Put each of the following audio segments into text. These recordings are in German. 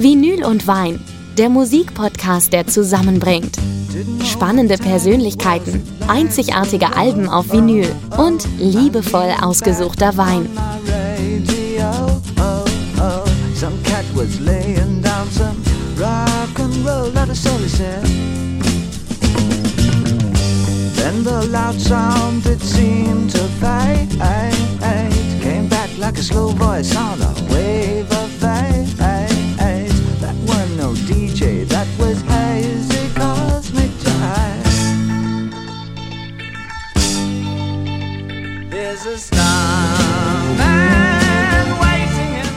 Vinyl und Wein, der Musikpodcast, der zusammenbringt. Spannende Persönlichkeiten, einzigartige Alben auf Vinyl und liebevoll ausgesuchter Wein. Like a slow voice on a wave of fate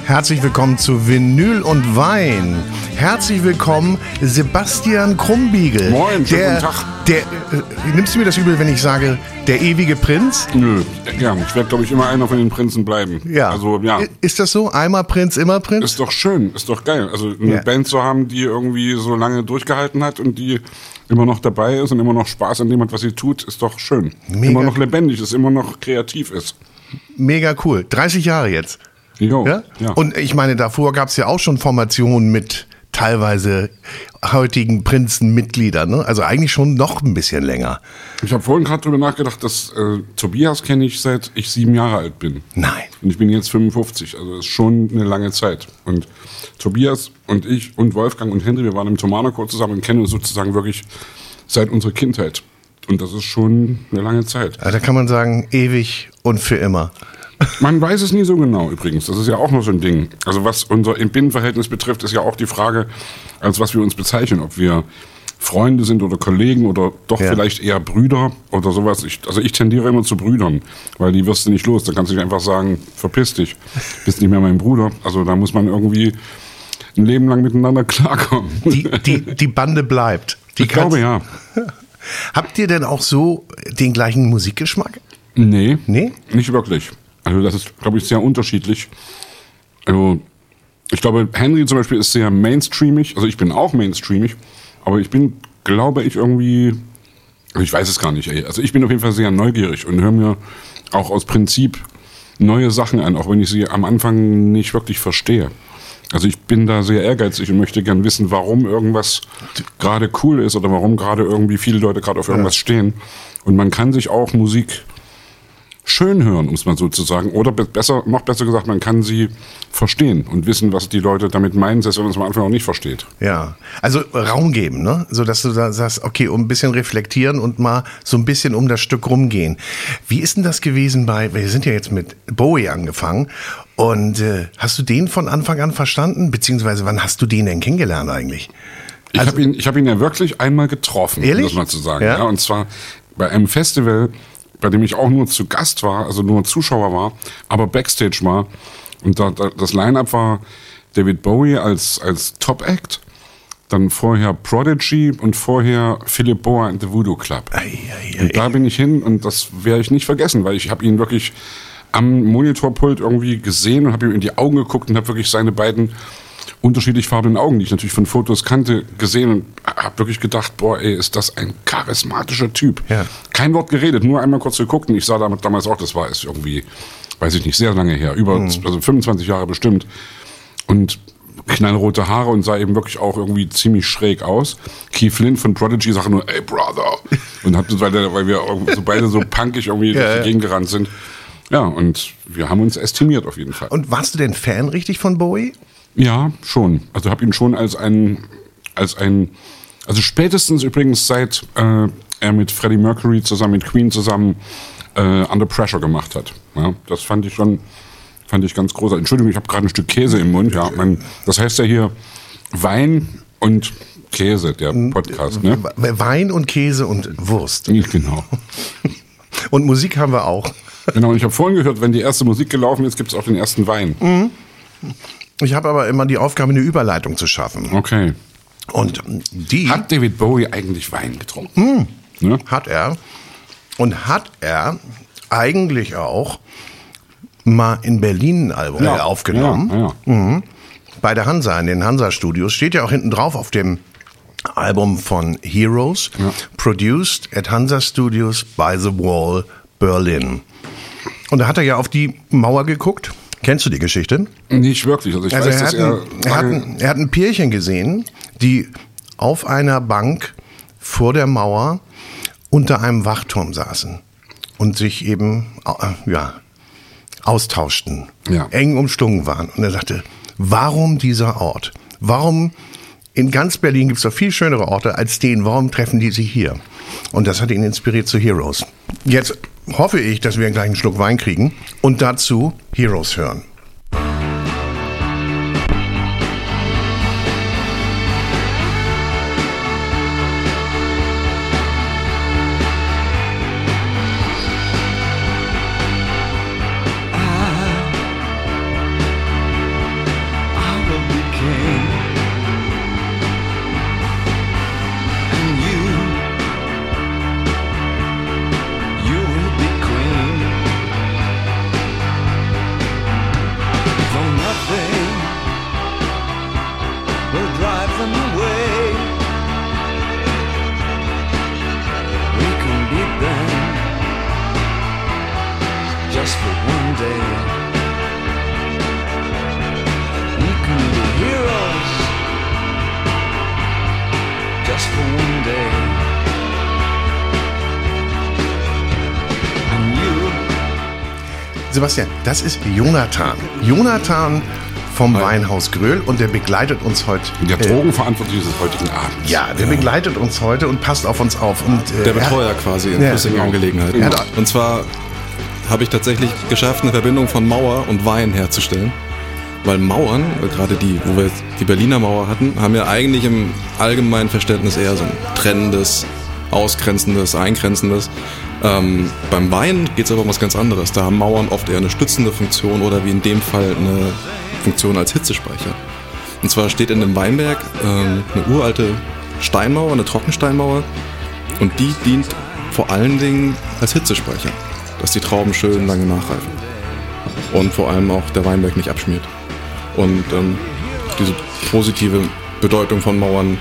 Herzlich willkommen zu Vinyl und Wein. Herzlich willkommen, Sebastian Krumbiegel. Moin, schönen der, guten Tag. Der, äh, nimmst du mir das übel, wenn ich sage, der ewige Prinz? Nö, ja, ich werde, glaube ich, immer einer von den Prinzen bleiben. Ja. Also, ja. Ist das so? Einmal Prinz, immer Prinz? Ist doch schön, ist doch geil. Also eine Ja. Band zu haben, die irgendwie so lange durchgehalten hat und die immer noch dabei ist und immer noch Spaß an dem hat, was sie tut, ist doch schön. Mega Immer noch lebendig ist, immer noch kreativ ist. Mega cool. 30 Jahre jetzt. Jo, Ja? ja. Und ich meine, davor gab es ja auch schon Formationen mit teilweise heutigen Prinzenmitgliedern. Ne? Also eigentlich schon noch ein bisschen länger. ich habe vorhin gerade drüber nachgedacht, dass äh, Tobias kenne ich seit ich sieben Jahre alt bin. Nein. Und ich bin jetzt 55, also ist schon eine lange Zeit. Und Tobias und ich und Wolfgang und Henry, wir waren im Thomanerchor zusammen und kennen uns sozusagen wirklich seit unserer Kindheit. Und das ist schon eine lange Zeit. Also da kann man sagen, ewig und für immer. Man weiß es nie so genau übrigens. Das ist ja auch noch so ein Ding. Also was unser Binnenverhältnis betrifft, ist ja auch die Frage, als was wir uns bezeichnen. Ob wir Freunde sind oder Kollegen oder doch Ja. vielleicht eher Brüder oder sowas. Ich, also ich tendiere immer zu Brüdern, weil die wirst du nicht los. Da kannst du nicht einfach sagen, verpiss dich, bist nicht mehr mein Bruder. Also da muss man irgendwie ein Leben lang miteinander klarkommen. Die, die, die Bande bleibt. Die ich glaube ja. Habt ihr denn auch so den gleichen Musikgeschmack? Nee. Nee? Nicht wirklich. Also das ist, glaube ich, sehr unterschiedlich. Also ich glaube, Henry zum Beispiel ist sehr mainstreamig. Also ich bin auch mainstreamig, aber ich bin, glaube ich, irgendwie, also ich weiß es gar nicht. Ey. Also ich bin auf jeden Fall sehr neugierig und höre mir auch aus Prinzip neue Sachen an, auch wenn ich sie am Anfang nicht wirklich verstehe. Also ich bin da sehr ehrgeizig und möchte gern wissen, warum irgendwas gerade cool ist oder warum gerade irgendwie viele Leute gerade auf irgendwas stehen. Und man kann sich auch Musik schön hören, um es mal so zu sagen. Oder be- besser, noch besser gesagt, man kann sie verstehen und wissen, was die Leute damit meinen, selbst wenn man es am Anfang auch nicht versteht. Ja, also Raum geben, ne? So dass du da sagst, okay, um ein bisschen reflektieren und mal so ein bisschen um das Stück rumgehen. Wie ist denn das gewesen bei, wir sind ja jetzt mit Bowie angefangen und äh, hast du den von Anfang an verstanden? Beziehungsweise wann hast du den denn kennengelernt eigentlich? Ich habe ihn, ich hab ihn ja wirklich einmal getroffen, um Ehrlich? das mal zu sagen. Ja? Ja? und zwar bei einem Festival, bei dem ich auch nur zu Gast war, also nur Zuschauer war, aber Backstage war. Und da, da, das Line-Up war David Bowie als, als Top-Act, dann vorher Prodigy und vorher Philip Boa and the Voodoo Club. Ei, ei, ei. Und da bin ich hin und das werde ich nicht vergessen, weil ich habe ihn wirklich am Monitorpult irgendwie gesehen und habe ihm in die Augen geguckt und habe wirklich seine beiden unterschiedlich farbenen Augen, die ich natürlich von Fotos kannte, gesehen und habe wirklich gedacht, boah, ey, ist das ein charismatischer Typ. Ja. Kein Wort geredet, nur einmal kurz geguckt und ich sah damit, damals auch, das war es irgendwie, weiß ich nicht, sehr lange her, über also 25 Jahre bestimmt. Und knallrote Haare und sah eben wirklich auch irgendwie ziemlich schräg aus. Keith Flint von Prodigy sagte nur, ey Brother. Und hat, weil, der, weil wir so beide so punkig irgendwie durch ja. die Gegend gerannt sind. Ja, und wir haben uns estimiert auf jeden Fall. Und warst du denn Fan richtig von Bowie? Ja, schon. Also habe ihn schon als ein, als ein, also spätestens übrigens seit äh, er mit Freddie Mercury zusammen mit Queen zusammen äh, Under Pressure gemacht hat. Ja, das fand ich schon, fand ich ganz großartig. Entschuldigung, ich habe gerade ein Stück Käse im Mund. Ja, mein, das heißt ja hier Wein und Käse, der Podcast. Ne? Wein und Käse und Wurst. Genau. Und Musik haben wir auch. Genau, und ich habe vorhin gehört, wenn die erste Musik gelaufen ist, gibt es auch den ersten Wein. Ich habe aber immer die Aufgabe, eine Überleitung zu schaffen. Okay. Und die Hat David Bowie eigentlich Wein getrunken? Ne? hat er. Und hat er eigentlich auch mal in Berlin ein Album äh, aufgenommen. Ja, ja. Mhm. Bei der Hansa, in den Hansa-Studios. Steht ja auch hinten drauf auf dem Album von Heroes. Produced at Hansa Studios by the Wall, Berlin. Und da hat er ja auf die Mauer geguckt Kennst du die Geschichte? Nicht wirklich. Also Also weiß, er hat, ein, er, hat ein, er hat ein Pärchen gesehen, die auf einer Bank vor der Mauer unter einem Wachturm saßen und sich eben äh, ja, austauschten, Ja. eng umschlungen waren. Und er sagte, warum dieser Ort? Warum in ganz Berlin gibt es doch viel schönere Orte als den. Warum treffen die sich hier? Und das hat ihn inspiriert zu Heroes. Jetzt hoffe ich, dass wir gleich einen Schluck Wein kriegen und dazu Heroes hören. Das ist Jonathan. Jonathan vom Weinhaus Gröhl und der begleitet uns heute. der Drogenverantwortliche des heutigen Abends. Ja, der begleitet uns heute und passt auf uns auf. Und, äh, Der er- Betreuer quasi in Ja, flüssigen genau. Angelegenheiten. Hat- Und zwar habe ich tatsächlich geschafft, eine Verbindung von Mauer und Wein herzustellen. Weil Mauern, äh, gerade die, wo wir die Berliner Mauer hatten, haben ja eigentlich im allgemeinen Verständnis eher so ein trennendes, ausgrenzendes, eingrenzendes. Ähm, beim Wein geht es aber um was ganz anderes. Da haben Mauern oft eher eine stützende Funktion oder wie in dem Fall eine Funktion als Hitzespeicher. Und zwar steht in dem Weinberg ähm, eine uralte Steinmauer, eine Trockensteinmauer. Und die dient vor allen Dingen als Hitzespeicher, dass die Trauben schön lange nachreifen. Und vor allem auch der Weinberg nicht abschmiert. Und ähm, diese positive Bedeutung von Mauern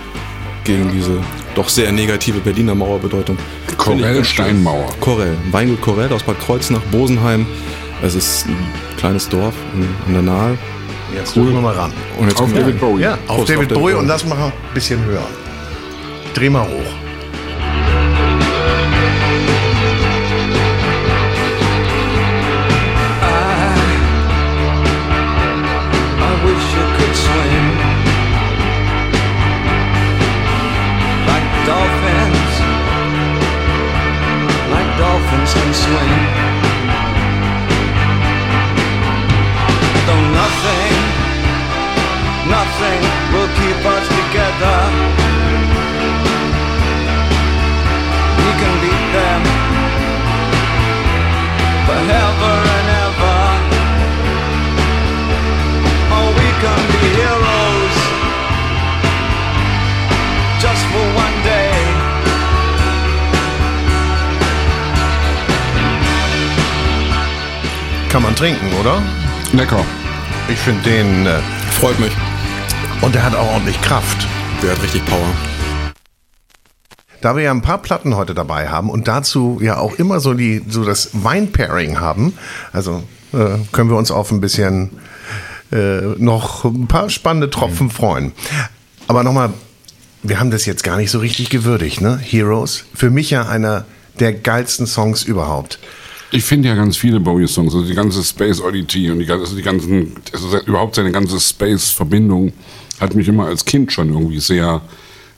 gegen diese doch sehr negative Berliner Mauerbedeutung. Korell. Steinmauer. Korell. Weingut Korell aus Bad Kreuznach, Bosenheim. Es ist ein kleines Dorf in, in der Nahe. Jetzt cool. wir mal ran. Und jetzt Auf David Bowie. Ja, auf David auf David Bowie und lass mal ein bisschen hören. Dreh mal hoch. Can swim. Though nothing, nothing will keep us together. We can beat them forever Kann man trinken, oder? Lecker. Ich finde den. Äh, Freut mich. und der hat auch ordentlich Kraft. Der hat richtig Power. Da wir ja ein paar Platten heute dabei haben und dazu ja auch immer so die so das Wein-Pairing haben, also äh, können wir uns auf ein bisschen äh, noch ein paar spannende Tropfen freuen. Aber nochmal, wir haben das jetzt gar nicht so richtig gewürdigt, ne? Heroes. Für mich ja einer der geilsten Songs überhaupt. Ich finde ja ganz viele Bowie-Songs, also die ganze Space Oddity und die, ganze- also die ganzen, also überhaupt seine ganze Space-Verbindung hat mich immer als Kind schon irgendwie sehr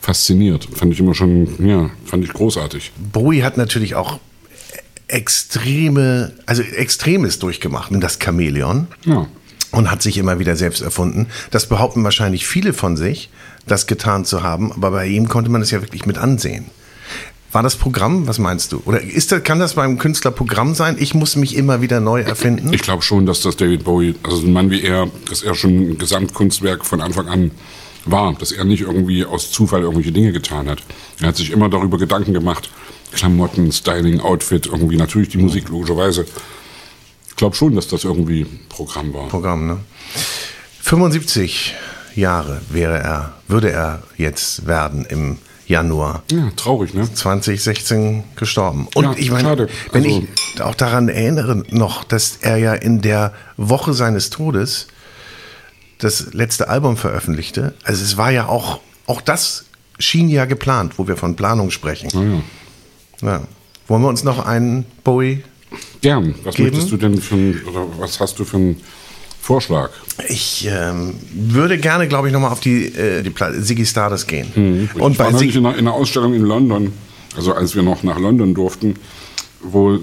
fasziniert. Fand ich immer schon, ja, fand ich großartig. Bowie hat natürlich auch extreme, also Extremes durchgemacht, ne? das Chamäleon. Ja. und hat sich immer wieder selbst erfunden. Das behaupten wahrscheinlich viele von sich, das getan zu haben, aber bei ihm konnte man es ja wirklich mit ansehen. War das Programm? Was meinst du? Oder ist das, kann das beim Künstler Programm sein? Ich muss mich immer wieder neu erfinden. Ich glaube schon, dass das David Bowie, also ein Mann wie er, dass er schon ein Gesamtkunstwerk von Anfang an war, dass er nicht irgendwie aus Zufall irgendwelche Dinge getan hat. Er hat sich immer darüber Gedanken gemacht, Klamotten, Styling, Outfit, irgendwie natürlich die Musik logischerweise. Ich glaube schon, dass das irgendwie Programm war. Programm, ne? 75 Jahre wäre er, würde er jetzt werden im Januar Ja, traurig, ne? 2016 gestorben. Und Ja, ich meine, schade. wenn Also- ich auch daran erinnere noch, dass er ja in der Woche seines Todes das letzte Album veröffentlichte. Also es war ja auch, auch das schien ja geplant, wo wir von Planung sprechen. Ja. Ja. Wollen wir uns noch einen Bowie? Gern. Was Geben? möchtest du denn für ein, oder was hast du für einen Vorschlag? Ich ähm, würde gerne, glaube ich, nochmal auf die, äh, die Pla- Ziggy Stardust gehen. Und Mhm. ich bei war Ziggy, in einer, in einer Ausstellung in London, also als wir noch nach London durften, wo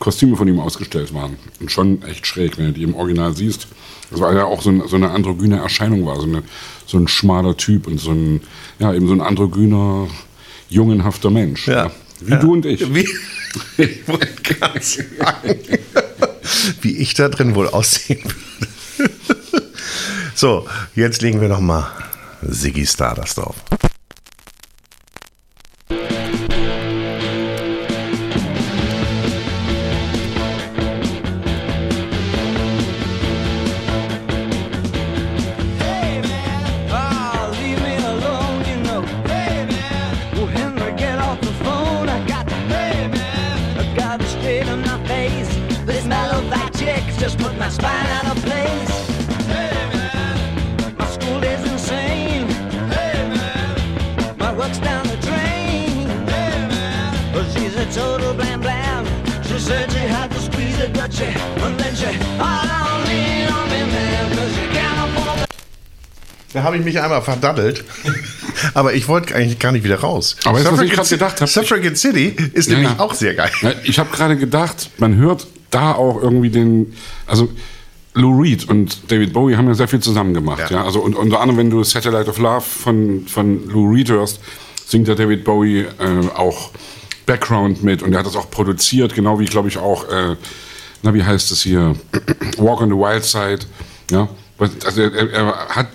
Kostüme von ihm ausgestellt waren. Und schon echt schräg, wenn du die im Original siehst. Das war ja auch so, ein, so eine androgyne Erscheinung war, so, eine, so ein schmaler Typ und so ein, ja, eben so ein androgyner, jungenhafter Mensch. Ja. Wie Ja. du und ich. Wie, ich wollte gerade sagen, wie ich da drin wohl aussehen würde. So, jetzt legen wir noch mal Ziggy Stardust auf. Da habe ich mich einmal verdaddelt. Aber ich wollte eigentlich gar nicht wieder raus. Aber du, was ich grad gedacht hab? Suffragette City ist Ja, nämlich ja. auch sehr geil. Ja, ich habe gerade gedacht, man hört da auch irgendwie den, also Lou Reed und David Bowie haben ja sehr viel zusammen gemacht. Ja. Ja. Also und unter anderem, wenn du Satellite of Love von, von Lou Reed hörst, singt der David Bowie äh, auch Background mit und er hat das auch produziert, genau wie, glaube ich, auch, äh, na, wie heißt es hier, Walk on the Wild Side. Ja, also er, er, hat,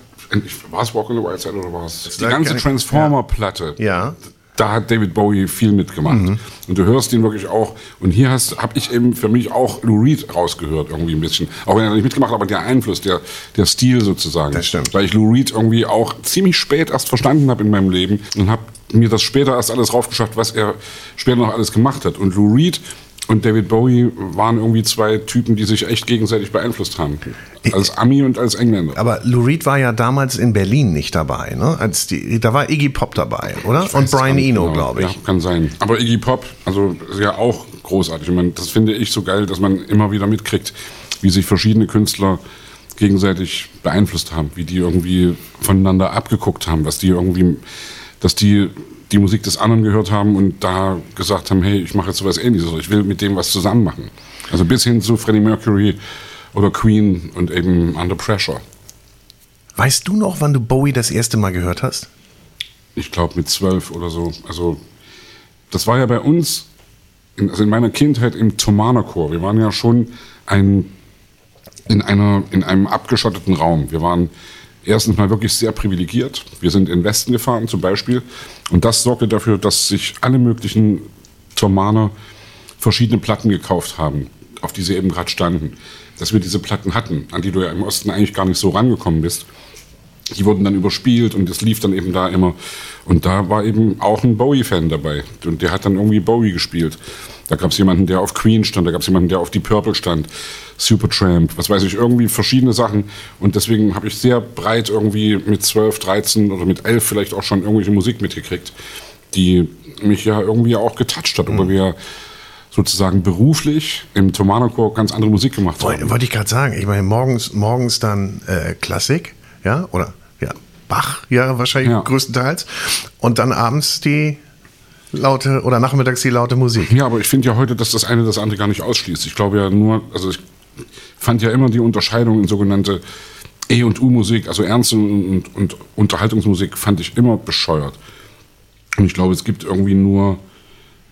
war es Walk on the Wild Side oder war es die ganze Transformer-Platte? Ja. da hat David Bowie viel mitgemacht. Und du hörst ihn wirklich auch. Und hier habe ich eben für mich auch Lou Reed rausgehört, irgendwie ein bisschen. Auch wenn er nicht mitgemacht hat, aber der Einfluss, der, der Stil sozusagen. Das stimmt. Weil ich Lou Reed irgendwie auch ziemlich spät erst verstanden habe in meinem Leben und habe mir das später erst alles raufgeschafft, was er später noch alles gemacht hat. Und Lou Reed und David Bowie waren irgendwie zwei Typen, die sich echt gegenseitig beeinflusst haben. Als Ami und als Engländer. Aber Lou Reed war ja damals in Berlin nicht dabei, ne? Als die, da war Iggy Pop dabei, oder? Und Brian Eno, genau. glaube ich. Ja, kann sein. Aber Iggy Pop, also ist ja auch großartig. Ich meine, das finde ich so geil, dass man immer wieder mitkriegt, wie sich verschiedene Künstler gegenseitig beeinflusst haben, wie die irgendwie voneinander abgeguckt haben, was die irgendwie, dass die die Musik des anderen gehört haben und da gesagt haben, hey, ich mache jetzt sowas ähnliches, ich will mit dem was zusammen machen. Also bis hin zu Freddie Mercury oder Queen und eben Under Pressure. Weißt du noch, wann du Bowie das erste Mal gehört hast? ich glaube mit zwölf oder so. Also das war ja bei uns, in, also in meiner Kindheit im Thomanerchor. Wir waren ja schon ein, in, einer, in einem abgeschotteten Raum. Wir waren erstens mal wirklich sehr privilegiert. Wir sind in den Westen gefahren zum Beispiel. Und das sorgte dafür, dass sich alle möglichen Thomaner verschiedene Platten gekauft haben, auf die sie eben gerade standen. Dass wir diese Platten hatten, an die du ja im Osten eigentlich gar nicht so rangekommen bist die wurden dann überspielt und es lief dann eben da immer. Und da war eben auch ein Bowie-Fan dabei. Und der hat dann irgendwie Bowie gespielt. Da gab es jemanden, der auf Queen stand, da gab es jemanden, der auf Die Purple stand, Supertramp, was weiß ich, irgendwie verschiedene Sachen. Und deswegen habe ich sehr breit irgendwie mit 12, 13 oder mit 11 vielleicht auch schon irgendwelche Musik mitgekriegt, die mich ja irgendwie auch getoucht hat, obwohl wir sozusagen beruflich im Thomanerchor ganz andere Musik gemacht haben. Wollte ich gerade sagen. Ich meine, morgens, morgens dann äh, Klassik, ja, oder ja, Bach, ja, wahrscheinlich Ja. größtenteils. Und dann abends die laute oder nachmittags die laute Musik. Ja, aber ich finde ja heute, dass das eine das andere gar nicht ausschließt. Ich glaube ja nur, also ich fand ja immer die Unterscheidung in sogenannte E- und U-Musik, also Ernst und, und, und Unterhaltungsmusik, fand ich immer bescheuert. Und ich glaube, es gibt irgendwie nur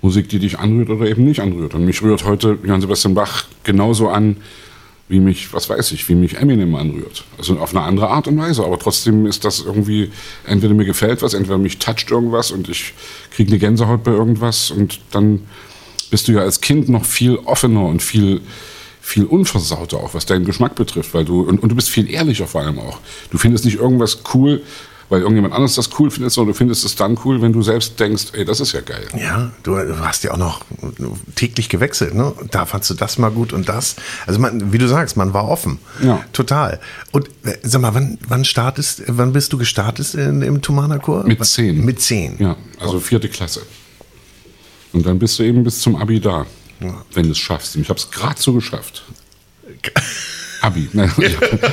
Musik, die dich anrührt oder eben nicht anrührt. Und mich rührt heute Johann Sebastian Bach genauso an, wie mich, was weiß ich, wie mich Eminem anrührt. Also auf eine andere Art und Weise. Aber trotzdem ist das irgendwie, entweder mir gefällt was, entweder mich toucht irgendwas und ich kriege eine Gänsehaut bei irgendwas und dann bist du ja als Kind noch viel offener und viel, viel unversauter auch, was deinen Geschmack betrifft, weil du, und, und du bist viel ehrlicher vor allem auch. Du findest nicht irgendwas cool, weil irgendjemand anderes das cool findet, sondern du findest es dann cool, wenn du selbst denkst, ey, das ist ja geil. Ja, du, hast ja auch noch täglich gewechselt, ne? Da fandst du das mal gut und das. Also man, wie du sagst, man war offen. Ja. Total. Und äh, sag mal, wann, wann startest, wann bist du gestartet in, im Tumana-Chor? Mit zehn. Mit zehn. Ja, also vierte Klasse. Und dann bist du eben bis zum Abi da, wenn du es schaffst. Und ich habe es gerade so geschafft. Abi.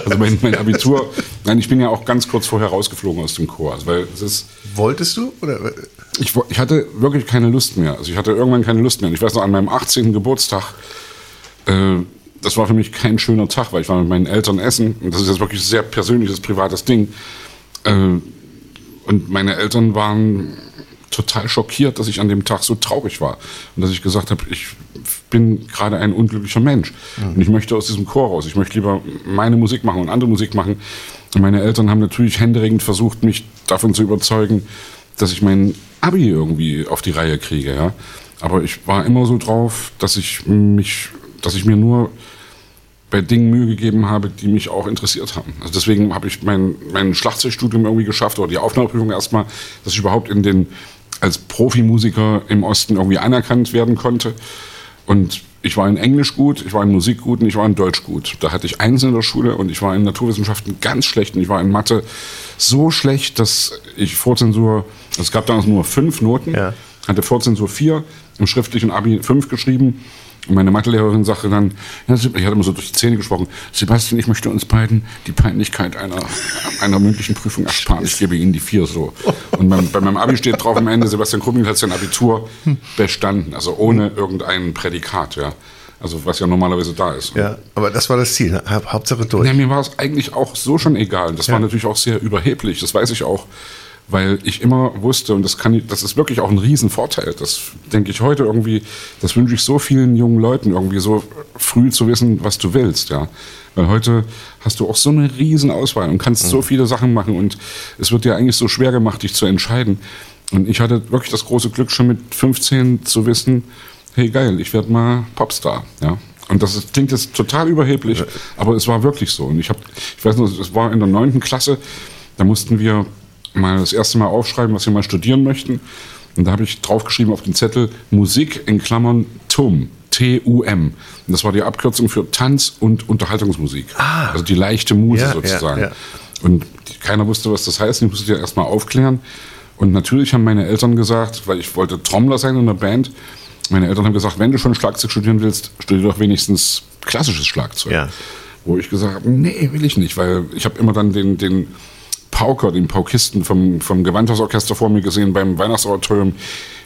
Also mein, mein Abitur. Nein, ich bin ja auch ganz kurz vorher rausgeflogen aus dem Chor. Also, weil es ist, Wolltest du? Oder? ich, ich hatte wirklich keine Lust mehr. Also ich hatte irgendwann keine Lust mehr. Und ich weiß noch, an meinem 18. Geburtstag, äh, das war für mich kein schöner Tag, weil ich war mit meinen Eltern essen. Und das ist jetzt wirklich ein sehr persönliches, privates Ding. Äh, und meine Eltern waren total schockiert, dass ich an dem Tag so traurig war. Und dass ich gesagt habe, ich bin gerade ein unglücklicher Mensch. Und ich möchte aus diesem Chor raus. Ich möchte lieber meine Musik machen und andere Musik machen. Und meine Eltern haben natürlich händeringend versucht, mich davon zu überzeugen, dass ich mein Abi irgendwie auf die Reihe kriege. Ja? Aber ich war immer so drauf, dass ich mich, dass ich mir nur bei Dingen Mühe gegeben habe, die mich auch interessiert haben. Also deswegen habe ich mein, mein Schlagzeugstudium irgendwie geschafft oder die Aufnahmeprüfung erstmal, dass ich überhaupt in den als Profimusiker im Osten irgendwie anerkannt werden konnte. Und ich war in Englisch gut, ich war in Musik gut und ich war in Deutsch gut. Da hatte ich eins in der Schule und ich war in Naturwissenschaften ganz schlecht und ich war in Mathe so schlecht, dass ich Vorzensur, es gab damals nur fünf Noten, Ja. hatte Vorzensur vier, im schriftlichen Abi fünf geschrieben. Und meine Mathelehrerin sagte dann, ja, ich hatte immer so durch die Zähne gesprochen, Sebastian, ich möchte uns beiden die Peinlichkeit einer, einer mündlichen Prüfung ersparen. Ich gebe Ihnen die vier so. Und beim, bei meinem Abi steht drauf am Ende, Sebastian Krummel hat sein Abitur bestanden, also ohne irgendein Prädikat, ja. Also was ja normalerweise da ist. Ja, aber das war das Ziel. ne? Haupt- Hauptsache durch. Ja, mir war es eigentlich auch so schon egal. Das war natürlich auch sehr überheblich, das weiß ich auch. Weil ich immer wusste, und das kann ich, das ist wirklich auch ein Riesenvorteil. Das denke ich heute irgendwie, das wünsche ich so vielen jungen Leuten, irgendwie so früh zu wissen, was du willst, ja. Weil heute hast du auch so eine riesen Auswahl und kannst so viele Sachen machen und es wird dir eigentlich so schwer gemacht, dich zu entscheiden. Und ich hatte wirklich das große Glück, schon mit 15 zu wissen, hey geil, ich werde mal Popstar, ja. Und das ist, klingt jetzt total überheblich, aber es war wirklich so. Und ich habe, ich weiß noch, es war in der neunten Klasse, da mussten wir mal das erste Mal aufschreiben, was wir mal studieren möchten. Und da habe ich draufgeschrieben auf den Zettel Musik in Klammern TUM, T-U-M. Und das war die Abkürzung für Tanz- und Unterhaltungsmusik. Also die leichte Muse Ja, ja, sozusagen. ja. Und die, keiner wusste, was das heißt. Ich musste ja erstmal aufklären. Und natürlich haben meine Eltern gesagt, weil ich wollte Trommler sein in der Band, meine Eltern haben gesagt, wenn du schon Schlagzeug studieren willst, studier doch wenigstens klassisches Schlagzeug. Ja. Wo ich gesagt habe, nee, will ich nicht, weil ich habe immer dann den, den Pauker, den Paukisten vom, vom Gewandhausorchester vor mir gesehen beim Weihnachtsoratorium.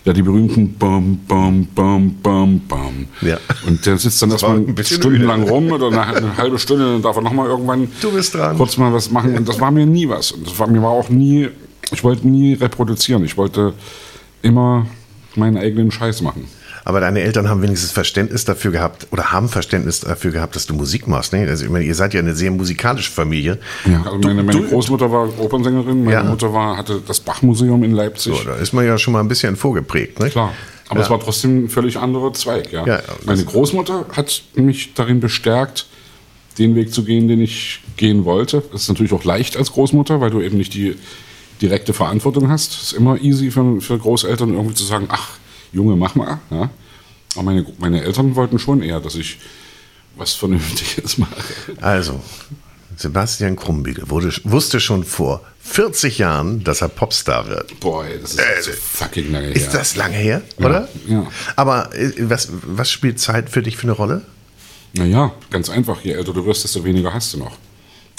Ja, die berühmten Bam, Bam, Bam, Bam, Bam. Ja. Und der sitzt dann erstmal ein bisschen stundenlang rum oder eine, eine halbe Stunde, dann darf er nochmal irgendwann kurz mal was machen. Und das war mir nie was. Und das war mir war auch nie, ich wollte nie reproduzieren. Ich wollte immer meinen eigenen Scheiß machen. Aber deine Eltern haben wenigstens Verständnis dafür gehabt oder haben Verständnis dafür gehabt, dass du Musik machst. Ne? Also ich meine, ihr seid ja eine sehr musikalische Familie. Ja, also meine, meine du- Großmutter war Opernsängerin, meine Ja. Mutter war, hatte das Bachmuseum in Leipzig. So, da ist man ja schon mal ein bisschen vorgeprägt. Ne? Klar. Aber Ja. es war trotzdem ein völlig anderer Zweig, ja. Ja, Meine Großmutter hat mich darin bestärkt, den Weg zu gehen, den ich gehen wollte. Das ist natürlich auch leicht als Großmutter, weil du eben nicht die direkte Verantwortung hast. Es ist immer easy für, für Großeltern irgendwie zu sagen, ach, Junge, mach mal. Ja. Aber meine, meine Eltern wollten schon eher, dass ich was Vernünftiges mache. Also, Sebastian Krumbiegel wurde, wusste schon vor 40 Jahren, dass er Popstar wird. Boah, ey, das ist so fucking lange her. Ist das lange her, oder? ja. Aber äh, was, was spielt Zeit für dich für eine Rolle? Naja, ganz einfach. Je älter du wirst, desto weniger hast du noch.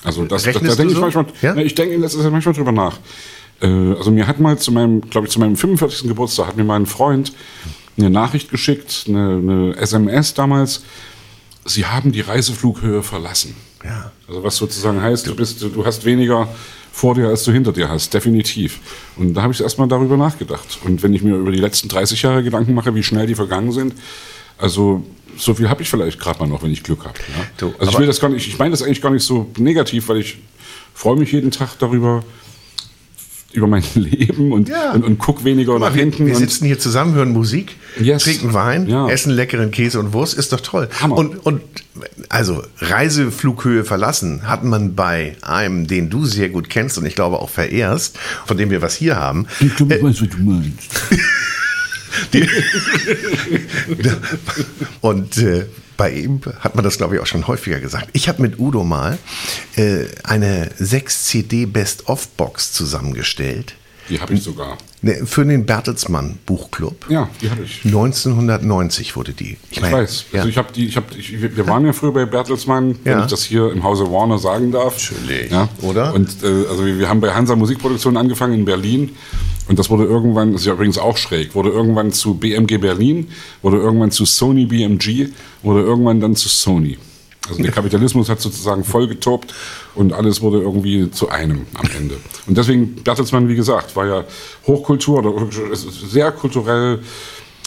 Also das, das, da denke ich manchmal, Ja? Na, ich denke in letzter Zeit manchmal drüber nach. Äh, also mir hat mal zu meinem, glaube ich, zu meinem 45. Geburtstag hat mir mein Freund eine Nachricht geschickt, eine, eine SMS damals. Sie haben die Reiseflughöhe verlassen. Ja. Also was sozusagen heißt, du bist, du hast weniger vor dir, als du hinter dir hast, definitiv. Und da habe ich erstmal darüber nachgedacht. Und wenn ich mir über die letzten 30 Jahre Gedanken mache, wie schnell die vergangen sind, also so viel habe ich vielleicht gerade mal noch, wenn ich Glück habe. Ja? Also ich will das gar nicht, ich meine das eigentlich gar nicht so negativ, weil ich freue mich jeden Tag darüber, über mein Leben und, Ja. und, und guck weniger nach wir, hinten. wir und, sitzen hier zusammen, hören Musik, Yes. trinken Wein, Ja. essen leckeren Käse und Wurst, ist doch toll. Hammer. Und, und also Reiseflughöhe verlassen hat man bei einem, den du sehr gut kennst und ich glaube auch verehrst, von dem wir was hier haben. ich glaube, ich weiß, was du meinst. Und äh, bei ihm hat man das, glaube ich, auch schon häufiger gesagt. Ich habe mit Udo mal äh, eine 6-CD Best-of-Box zusammengestellt Die habe ich sogar. ne, für den Bertelsmann Buchclub. Ja, die habe ich. 1990 wurde die. Ich mein, weiß. Ja. Also ich habe die, ich habe, ich, wir waren ja früher bei Bertelsmann, wenn Ja. ich das hier im Hause Warner sagen darf. Natürlich. Ja. Oder? Und äh, also wir, wir haben bei Hansa Musikproduktion angefangen in Berlin und das wurde irgendwann, das ist ja übrigens auch schräg, wurde irgendwann zu BMG Berlin, wurde irgendwann zu Sony BMG, wurde irgendwann dann zu Sony. Also der Kapitalismus hat sozusagen voll getobt und alles wurde irgendwie zu einem am Ende. Und deswegen, Bertelsmann, wie gesagt, war ja Hochkultur oder sehr kulturell,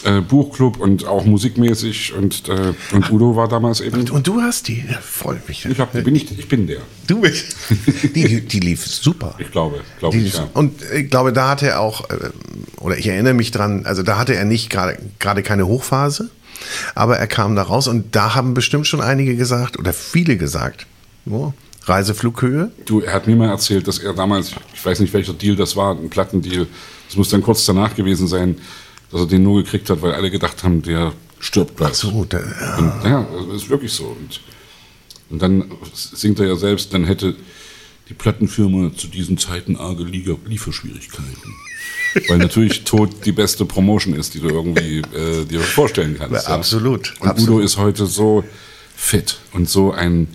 äh, Buchclub und auch musikmäßig und, äh, und Udo war damals eben. Und du hast die? Ja, freut mich. Ich, hab, bin ich, ich bin der. Du bist. Die, die, lief super. Ich glaube, glaube ich, ja. Und ich glaube, da hatte er auch, äh, oder ich erinnere mich dran, also da hatte er nicht gerade gerade keine Hochphase, aber er kam da raus und da haben bestimmt schon einige gesagt, oder viele gesagt, oh, Reiseflughöhe. Du, er hat mir mal erzählt, dass er damals, ich weiß nicht welcher Deal das war, ein Plattendeal, das muss dann kurz danach gewesen sein, dass er den nur gekriegt hat, weil alle gedacht haben, der stirbt gleich. So, da, Und, ja, das ist wirklich so. Und, und dann singt er ja selbst, dann hätte die Plattenfirma zu diesen Zeiten arge Lieferschwierigkeiten. Weil natürlich Tod die beste Promotion ist, die du irgendwie äh, dir vorstellen kannst. Ja, absolut, Und absolut. Udo ist heute so fit und so ein,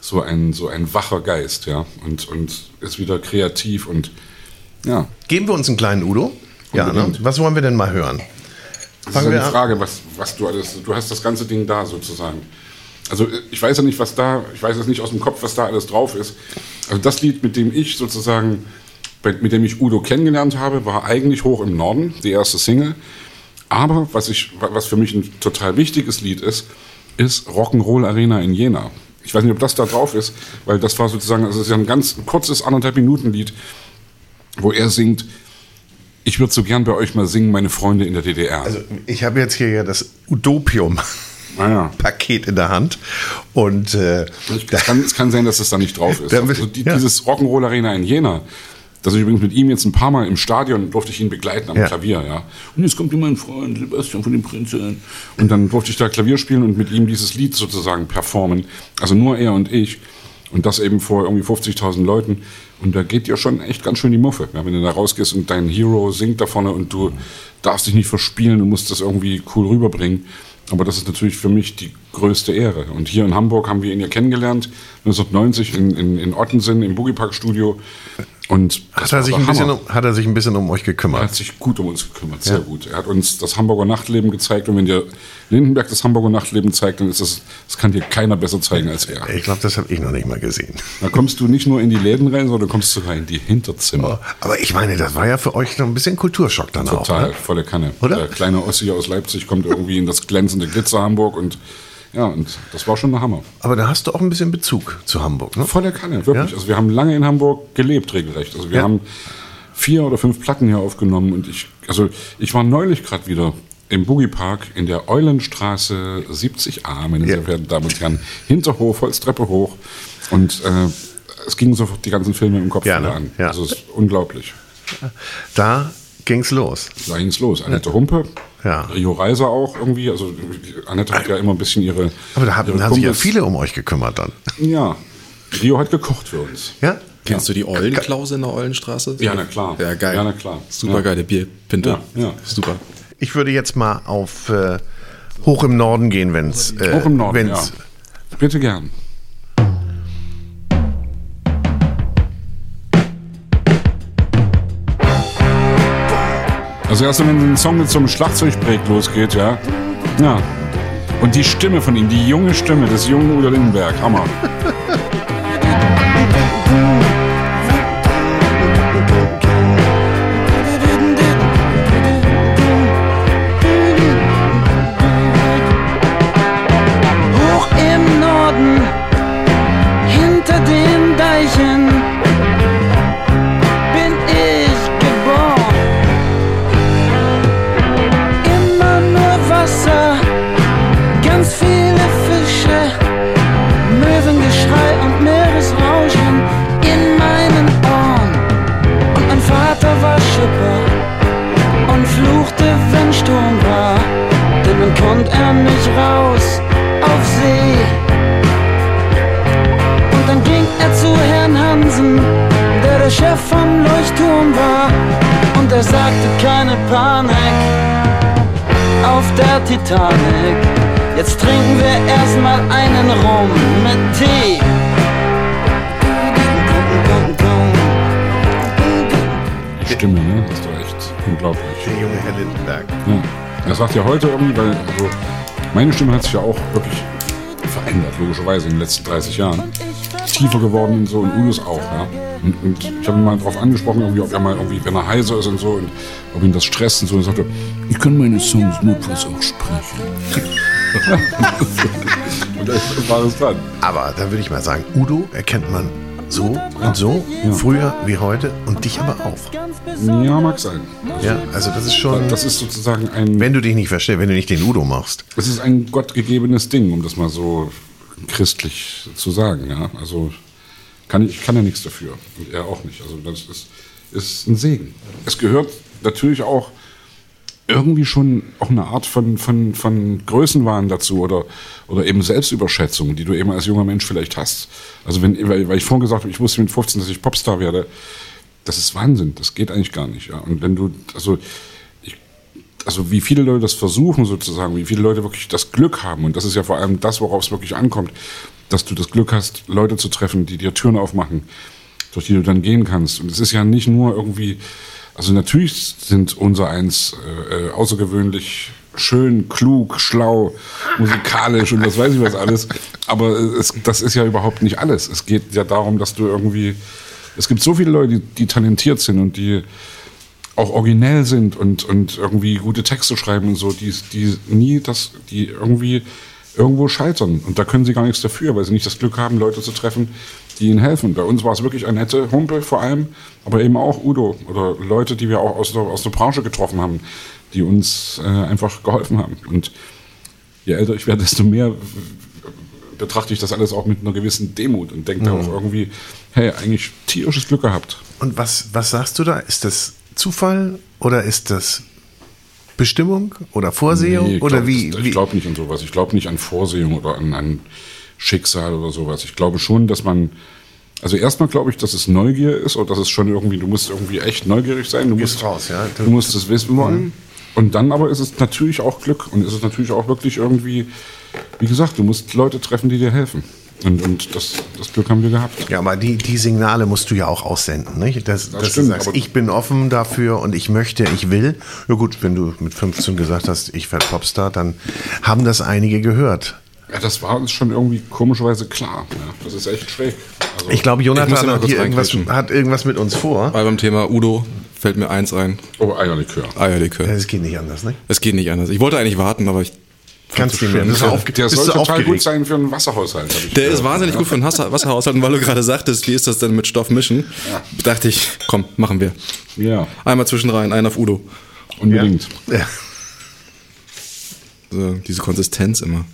so ein, so ein wacher Geist, ja. Und, und ist wieder kreativ und ja. geben wir uns einen kleinen Udo. Ja, ne? Was wollen wir denn mal hören? Das Fangen ist wir eine. Frage, was, was du alles, du hast das ganze Ding da sozusagen. Also ich weiß ja nicht, was da, ich weiß es nicht aus dem Kopf, was da alles drauf ist. Also das Lied, mit dem ich sozusagen, mit dem ich Udo kennengelernt habe, war eigentlich hoch im Norden, die erste Single. Aber was ich, was für mich ein total wichtiges Lied ist, ist Rock'n'Roll Arena in Jena. Ich weiß nicht, ob das da drauf ist, weil das war sozusagen, also es ist ja ein ganz kurzes anderthalb Minuten Lied, wo er singt, ich würde so gern bei euch mal singen, meine Freunde in der DDR. Also ich habe jetzt hier ja das Utopium-Paket naja. in der Hand und äh, Es kann, es kann sein, dass es da nicht drauf ist. Also die, ja. Dieses Rock'n'Roll Arena in Jena, das ich übrigens mit ihm jetzt ein paar Mal im Stadion durfte ich ihn begleiten am Ja. Klavier, ja. Und jetzt kommt hier mein Freund Sebastian von den Prinzen. Und dann durfte ich da Klavier spielen und mit ihm dieses Lied sozusagen performen. Also nur er und ich. Und das eben vor irgendwie 50.000 Leuten. Und da geht dir schon echt ganz schön die Muffe. Ja, wenn du da rausgehst und dein Hero singt da vorne und du darfst dich nicht verspielen, du musst das irgendwie cool rüberbringen. Aber das ist natürlich für mich die größte Ehre. Und hier in Hamburg haben wir ihn ja kennengelernt, 1990 in, in, in Ottensen im Boogie Park Studio. Und hat, er sich ein bisschen um, hat er sich ein bisschen um euch Er gekümmert. hat sich gut um uns gekümmert, sehr gut. Er hat uns das Hamburger Nachtleben gezeigt und wenn dir Lindenberg das Hamburger Nachtleben zeigt, dann ist das, das kann dir keiner besser zeigen als er. Ich glaube, das habe ich noch nicht mal gesehen. Da kommst du nicht nur in die Läden rein, sondern du kommst sogar in die Hinterzimmer. Aber ich meine, das war ja für euch noch ein bisschen Kulturschock dann auch. Total, Ne? volle Kanne. Oder? Der kleine Ossi aus Leipzig kommt irgendwie in das glänzende Glitzer Hamburg und ja, und das war schon der Hammer. Aber da hast du auch ein bisschen Bezug zu Hamburg. Ne? Voller Kanne, wirklich. Ja? Also wir haben lange in Hamburg gelebt, regelrecht. Also wir Ja. haben vier oder fünf Platten hier aufgenommen und ich, also ich war neulich gerade wieder im Boogie Park in der Eulenstraße 70a, meine Ja. sehr verehrten Damen und Herren, Hinterhof, Holztreppe hoch und äh, es gingen sofort die ganzen Filme im Kopf Ja, wieder ne? an. Ja. Also es ist unglaublich. Da ging's los. Da ging's los. Annette Humpe, Ja. Rio Reiser auch irgendwie. Also Annette hat ja immer ein bisschen ihre. Aber da haben, ihre haben sich ja viele um euch gekümmert dann. Ja. Rio hat gekocht für uns. Ja? Kennst du die Eulenklause in der Eulenstraße? Ja, na klar. Ja, geil. Ja, na klar. Super Ja. geile Bierpinte. Ja, ja. Super. Ich würde jetzt mal auf äh, Hoch im Norden gehen, wenn's äh, Auch im Norden, wenn's, ja. Bitte gern. Also erst wenn ein Song mit so einem Schlagzeugbreak losgeht, ja. Ja. Und die Stimme von ihm, die junge Stimme des jungen Udo Lindenberg, Hammer. Titanic. Jetzt trinken wir erstmal einen Rum mit Tee. Die Stimme, ne? Das ist doch echt unglaublich. Der junge Herr Lindenberg. Ja. Er sagt ja heute irgendwie, weil also meine Stimme hat sich ja auch wirklich verändert, logischerweise in den letzten 30 Jahren. Tiefer geworden und so und Udos auch, ja. Und, und ich habe ihn mal darauf angesprochen, irgendwie, ob er mal irgendwie, wenn er heiser ist und so, und ob ihn das stresst und so, und er sagte, ich kann meine Songs nur plus auch sprechen. und da war es dran. Aber da würde ich mal sagen, Udo erkennt man so und so, früher wie heute und dich aber auch. Ja, mag sein. Ja, also das ist schon, Das ist sozusagen ein, wenn du dich nicht verstehst, wenn du nicht den Udo machst. das ist ein gottgegebenes Ding, um das mal so christlich zu sagen, ja. Also kann ich kann ja nichts dafür und er auch nicht. Also das ist, ist ein Segen. Es gehört natürlich auch irgendwie schon auch eine Art von, von, von Größenwahn dazu oder, oder eben Selbstüberschätzung, die du eben als junger Mensch vielleicht hast. Also wenn, weil, weil ich vorhin gesagt habe, ich wusste mit 15, dass ich Popstar werde, das ist Wahnsinn, das geht eigentlich gar nicht. Ja. Und wenn du, also ich, also wie viele Leute das versuchen sozusagen, wie viele Leute wirklich das Glück haben, und das ist ja vor allem das, worauf es wirklich ankommt, dass du das Glück hast, Leute zu treffen, die dir Türen aufmachen, durch die du dann gehen kannst. Und es ist ja nicht nur irgendwie, also natürlich sind unser eins äh, äh, außergewöhnlich schön, klug, schlau, musikalisch und was weiß ich was alles. Aber es, das ist ja überhaupt nicht alles. Es geht ja darum, dass du irgendwie, es gibt so viele Leute, die, die talentiert sind und die auch originell sind und, und irgendwie gute Texte schreiben und so, die, die nie das, die irgendwie irgendwo scheitern. Und da können sie gar nichts dafür, weil sie nicht das Glück haben, Leute zu treffen, die ihnen helfen. Bei uns war es wirklich Annette Humpe vor allem, aber eben auch Udo oder Leute, die wir auch aus der, aus der Branche getroffen haben, die uns äh, einfach geholfen haben. Und je älter ich werde, desto mehr betrachte ich das alles auch mit einer gewissen Demut und denke da auch irgendwie, hey, eigentlich tierisches Glück gehabt. Und was, was sagst du da? Ist das Zufall oder ist das Bestimmung oder Vorsehung? Nee, ich oder glaub, wie? das- Ich glaube nicht an sowas. Ich glaube nicht an Vorsehung oder an, an Schicksal oder sowas. Ich glaube schon, dass man. Also erstmal glaube ich, dass es Neugier ist oder dass es schon irgendwie, du musst irgendwie echt neugierig sein. Du Gehst musst raus, ja. Du, musst es wissen wollen. Und dann aber ist es natürlich auch Glück und ist es natürlich auch wirklich irgendwie, wie gesagt, du musst Leute treffen, die dir helfen. Und, und das, das Glück haben wir gehabt. Ja, aber die, die Signale musst du ja auch aussenden, nicht? Das, dass stimmt, sagst, ich bin offen dafür und ich möchte, ich will. Ja gut, wenn du mit 15 gesagt hast, ich werde Popstar, dann haben das einige gehört. Ja, das war uns schon irgendwie komischerweise klar. Ja, das ist echt schräg. Also, Ich glaube, Ich Jonathan ja mal hat hier irgendwas, hat irgendwas mit uns vor. Weil beim Thema Udo fällt mir eins ein. oh, Eierlikör. Eierlikör. Es geht nicht anders, ne? Es geht nicht anders. Ich wollte eigentlich warten, aber ich. Kannst du nicht mehr. Der soll total aufgeregt? gut sein für einen Wasserhaushalt. ich Der ist gehört. wahnsinnig gut für einen Wasser- Wasserhaushalt. Und weil du gerade sagtest, wie ist das denn mit Stoff mischen, dachte ich, komm, machen wir. Ja, Einmal zwischen rein, einen auf Udo. unbedingt. Ja. So, diese Konsistenz immer.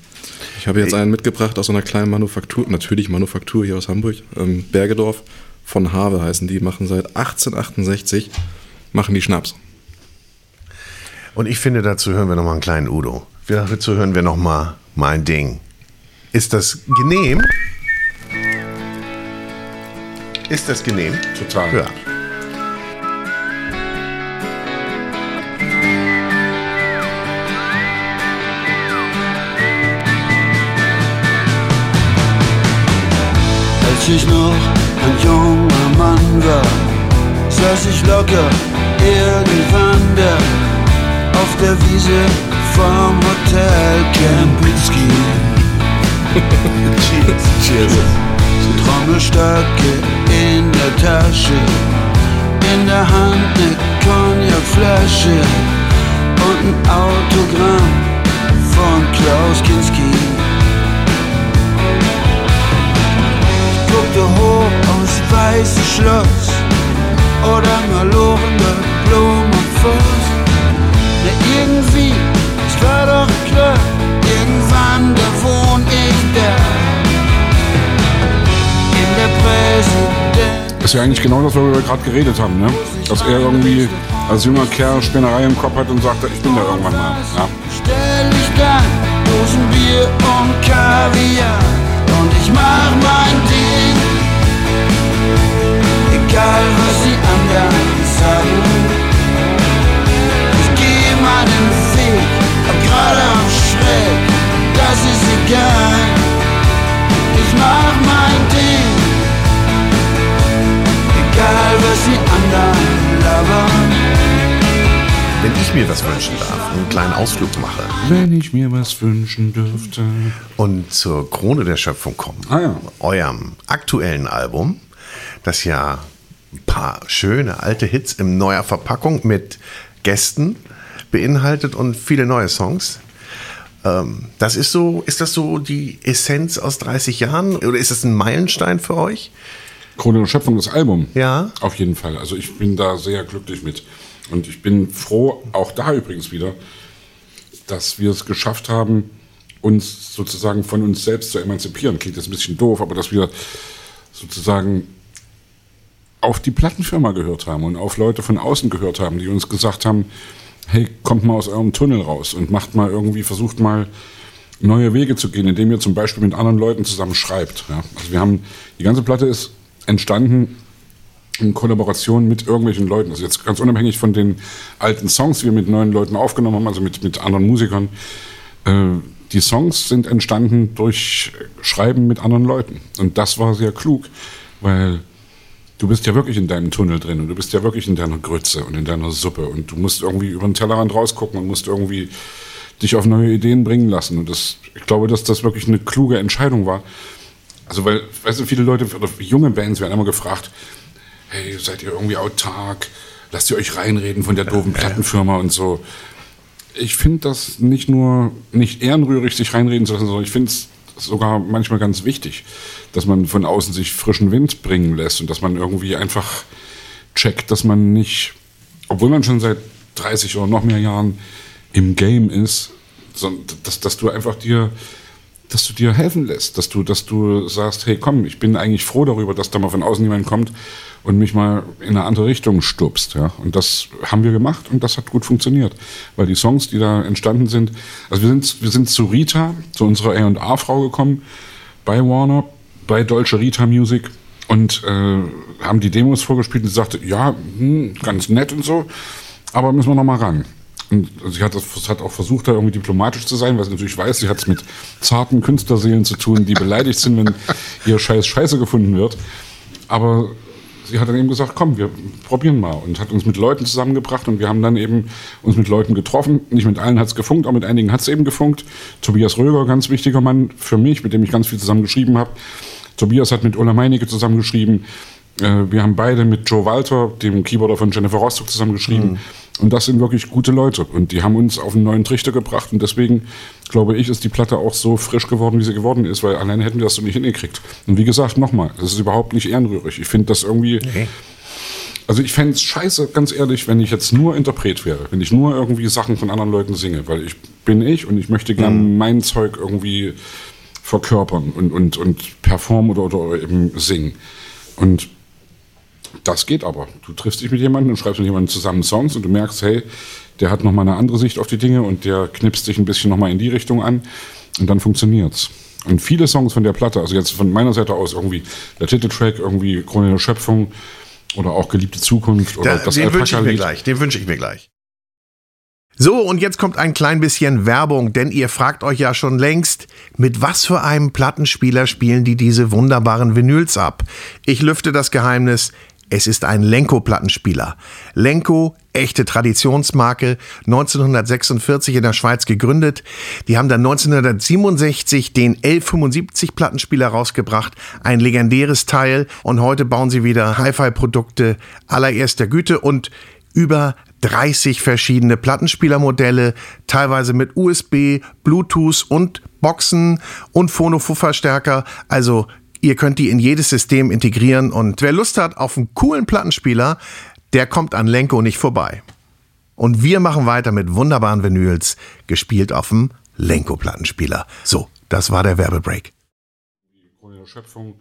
Ich habe jetzt einen mitgebracht aus so einer kleinen Manufaktur, natürlich Manufaktur hier aus Hamburg, ähm, Bergedorf. Von Have heißen die, machen seit 1868, machen die Schnaps. Und ich finde, dazu hören wir noch mal einen kleinen Udo. Dazu hören wir noch mal mein Ding. Ist das genehm? Ist das genehm? Total. Ja. Als ich noch ein junger Mann war, saß ich locker irgendwann da auf der Wiese vom Hotel Kempinski. Cheers. Cheers. Trommelstöcke in der Tasche, in der Hand ne Cognacflasche und ein Autogramm von Klaus Kinski. Hoch aufs weiße Schloss oder malorende Blumen am Fuß. Na irgendwie, es war doch klar, irgendwann da wohn ich da. In der Präsident. Ist ja eigentlich genau das, worüber wir gerade geredet haben, ne? Dass er irgendwie als junger Kerl Spinnerei im Kopf hat und sagte, ich bin da irgendwann mal. Ja. Stell ich dann Dosenbier und Kaviar und ich mach mein Ding. Egal was die anderen sagen. Ich gehe meinen Weg, ob gerade auch schräg, das ist egal. Ich mach mein Ding, egal was die anderen labern. Wenn ich mir was wünschen darf, einen kleinen Ausflug mache Wenn ich mir was wünschen dürfte. und zur Krone der Schöpfung komme, Ah ja. eurem aktuellen Album, das ja ein paar schöne alte Hits in neuer Verpackung mit Gästen beinhaltet und viele neue Songs. Ähm, das ist so, ist das so die Essenz aus 30 Jahren oder ist das ein Meilenstein für euch? Krone der Schöpfung, das Album. Ja. Auf jeden Fall. Also ich bin da sehr glücklich mit. Und ich bin froh, auch da übrigens wieder, dass wir es geschafft haben, uns sozusagen von uns selbst zu emanzipieren. Klingt jetzt ein bisschen doof, aber dass wir sozusagen auf die Plattenfirma gehört haben und auf Leute von außen gehört haben, die uns gesagt haben, hey, kommt mal aus eurem Tunnel raus und macht mal irgendwie, versucht mal neue Wege zu gehen, indem ihr zum Beispiel mit anderen Leuten zusammen schreibt. Ja? Also wir haben, die ganze Platte ist entstanden in Kollaboration mit irgendwelchen Leuten. Also jetzt ganz unabhängig von den alten Songs, die wir mit neuen Leuten aufgenommen haben, also mit, mit anderen Musikern. Äh, die Songs sind entstanden durch Schreiben mit anderen Leuten. Und das war sehr klug, weil du bist ja wirklich in deinem Tunnel drin und du bist ja wirklich in deiner Grütze und in deiner Suppe und du musst irgendwie über den Tellerrand rausgucken und musst irgendwie dich auf neue Ideen bringen lassen. Und das, ich glaube, dass das wirklich eine kluge Entscheidung war. Also, weil, weißt du, viele Leute oder junge Bands werden immer gefragt, hey, seid ihr irgendwie autark? Lasst ihr euch reinreden von der doofen Plattenfirma und so. Ich finde das nicht nur nicht ehrenrührig, sich reinreden zu lassen, sondern ich finde es sogar manchmal ganz wichtig, dass man von außen sich frischen Wind bringen lässt und dass man irgendwie einfach checkt, dass man nicht, obwohl man schon seit 30 oder noch mehr Jahren im Game ist, dass, dass du einfach dir, dass du dir helfen lässt, dass du, dass du sagst, hey komm, ich bin eigentlich froh darüber, dass da mal von außen jemand kommt und mich mal in eine andere Richtung stupst. Ja? Und das haben wir gemacht und das hat gut funktioniert. Weil die Songs, die da entstanden sind, also wir sind, wir sind zu Rita, zu unserer A&A-Frau gekommen, bei Warner, bei Dolce Rita Music und äh, haben die Demos vorgespielt und sie sagte, ja, hm, ganz nett und so, aber müssen wir noch mal ran. Und sie hat, das, hat auch versucht, da irgendwie diplomatisch zu sein, weil sie natürlich weiß, sie hat es mit zarten Künstlerseelen zu tun, die beleidigt sind, wenn ihr Scheiß Scheiße gefunden wird. Aber sie hat dann eben gesagt, komm, wir probieren mal und hat uns mit Leuten zusammengebracht und wir haben dann eben uns mit Leuten getroffen. Nicht mit allen hat es gefunkt, aber mit einigen hat es eben gefunkt. Tobias Röger, ganz wichtiger Mann für mich, mit dem ich ganz viel zusammen geschrieben habe. Tobias hat mit Ulla Meinecke zusammengeschrieben. Äh, Wir haben beide mit Joe Walter, dem Keyboarder von Jennifer Rostock, zusammengeschrieben. Und das sind wirklich gute Leute. Und die haben uns auf einen neuen Trichter gebracht. Und deswegen, glaube ich, ist die Platte auch so frisch geworden, wie sie geworden ist, weil alleine hätten wir das so nicht hingekriegt. Und wie gesagt, nochmal, das ist überhaupt nicht ehrenrührig. Ich finde das irgendwie. Also ich fände es scheiße, ganz ehrlich, wenn ich jetzt nur Interpret wäre, wenn ich nur irgendwie Sachen von anderen Leuten singe, weil ich bin ich und ich möchte gern mein Zeug irgendwie verkörpern und, und, und performen oder, oder eben singen. Und das geht aber. Du triffst dich mit jemandem und schreibst mit jemandem zusammen Songs und du merkst, hey, der hat nochmal eine andere Sicht auf die Dinge und der knipst dich ein bisschen nochmal in die Richtung an und dann funktioniert's. Und viele Songs von der Platte, also jetzt von meiner Seite aus irgendwie der Titeltrack, irgendwie Krone der Schöpfung oder auch Geliebte Zukunft oder Da, das den wünsche ich mir gleich. Den wünsche ich mir gleich. So, und jetzt kommt ein klein bisschen Werbung, denn ihr fragt euch ja schon längst, mit was für einem Plattenspieler spielen die diese wunderbaren Vinyls ab? Ich lüfte das Geheimnis. Es ist ein Lenko-Plattenspieler. Lenko, echte Traditionsmarke, 1946 in der Schweiz gegründet. Die haben dann 1967 den L75-Plattenspieler rausgebracht, ein legendäres Teil. Und heute bauen sie wieder Hi-Fi-Produkte allererster Güte und über 30 verschiedene Plattenspielermodelle, teilweise mit USB, Bluetooth und Boxen und Phono-Verstärker. Also ihr könnt die in jedes System integrieren und wer Lust hat auf einen coolen Plattenspieler, der kommt an Lenko nicht vorbei. Und wir machen weiter mit wunderbaren Vinyls, gespielt auf dem Lenko-Plattenspieler. So, das war der Werbebreak. Krone der Schöpfung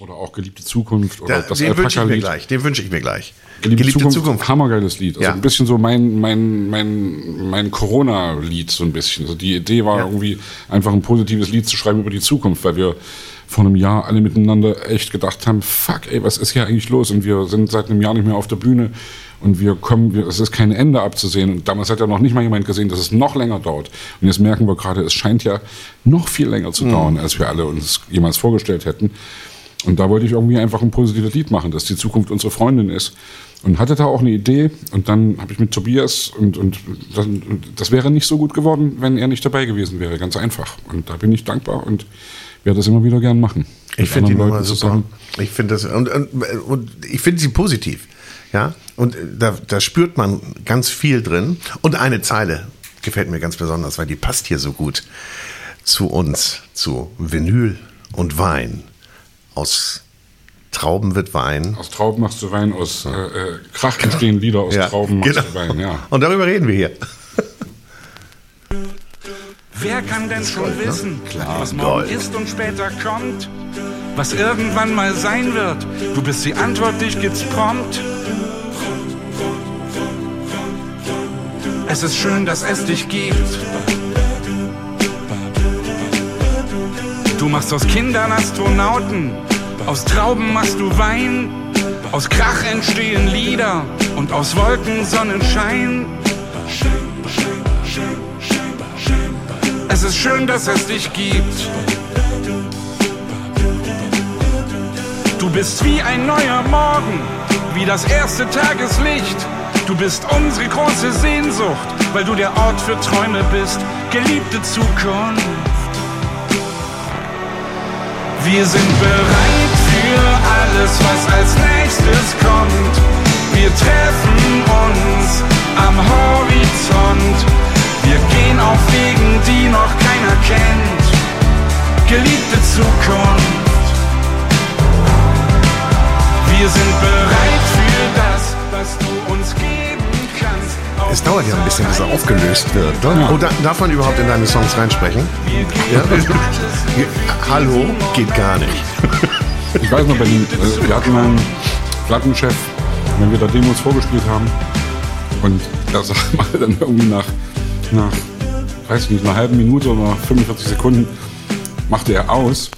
oder auch Geliebte Zukunft oder Da, das den wünsche ich mir gleich. Den wünsche ich mir gleich. Geliebte, Zukunft, hammergeiles Lied. Also Ja. ein bisschen so mein, mein, mein, mein Corona-Lied so ein bisschen. Also die Idee war Ja. irgendwie einfach ein positives Lied zu schreiben über die Zukunft, weil wir vor einem Jahr alle miteinander echt gedacht haben, fuck, ey, was ist hier eigentlich los? Und wir sind seit einem Jahr nicht mehr auf der Bühne und wir kommen, es ist kein Ende abzusehen. Und damals hat ja noch nicht mal jemand gesehen, dass es noch länger dauert. Und jetzt merken wir gerade, es scheint ja noch viel länger zu dauern, als wir alle uns jemals vorgestellt hätten. Und da wollte ich irgendwie einfach ein positives Lied machen, dass die Zukunft unsere Freundin ist. Und hatte da auch eine Idee. Und dann habe ich mit Tobias und, und, das, und das wäre nicht so gut geworden, wenn er nicht dabei gewesen wäre. Ganz einfach. Und da bin ich dankbar und werde das immer wieder gern machen. Ich finde die Nummer super. Ich finde das und, und, und ich finde sie positiv. Ja, und da, da spürt man ganz viel drin. Und eine Zeile gefällt mir ganz besonders, weil die passt hier so gut zu uns, zu Vinyl und Wein. Aus Trauben wird Wein. Aus Trauben machst du Wein, aus äh, äh, Krach entstehen Lieder, aus Trauben machst genau. du Wein, ja. Und darüber reden wir hier. Wer kann denn schon wissen, was Gold. morgen ist und später kommt? Was irgendwann mal sein wird? Du bist die Antwort, dich gibt's prompt. Es ist schön, dass es dich gibt. Du machst aus Kindern Astronauten, aus Trauben machst du Wein, aus Krach entstehen Lieder und aus Wolken Sonnenschein. Es ist schön, dass es dich gibt. Du bist wie ein neuer Morgen, wie das erste Tageslicht. Du bist unsere große Sehnsucht, weil du der Ort für Träume bist, geliebte Zukunft. Wir sind bereit für alles, was als nächstes kommt. Wir treffen uns am Horizont. Wir gehen auf Wegen, die noch keiner kennt. Geliebte Zukunft. Wir sind bereit für das, was du uns geben kannst. Es dauert ja ein bisschen, bis er aufgelöst wird. Ne? Oh, da, darf man überhaupt in deine Songs reinsprechen? Ja? Hallo? Geht gar nicht. Ich weiß noch, äh, wir hatten einen Plattenchef, wenn wir da Demos vorgespielt haben. Und er sagt mal dann irgendwie nach, nach, weiß ich nicht, einer halben Minute oder nach 45 Sekunden, machte er aus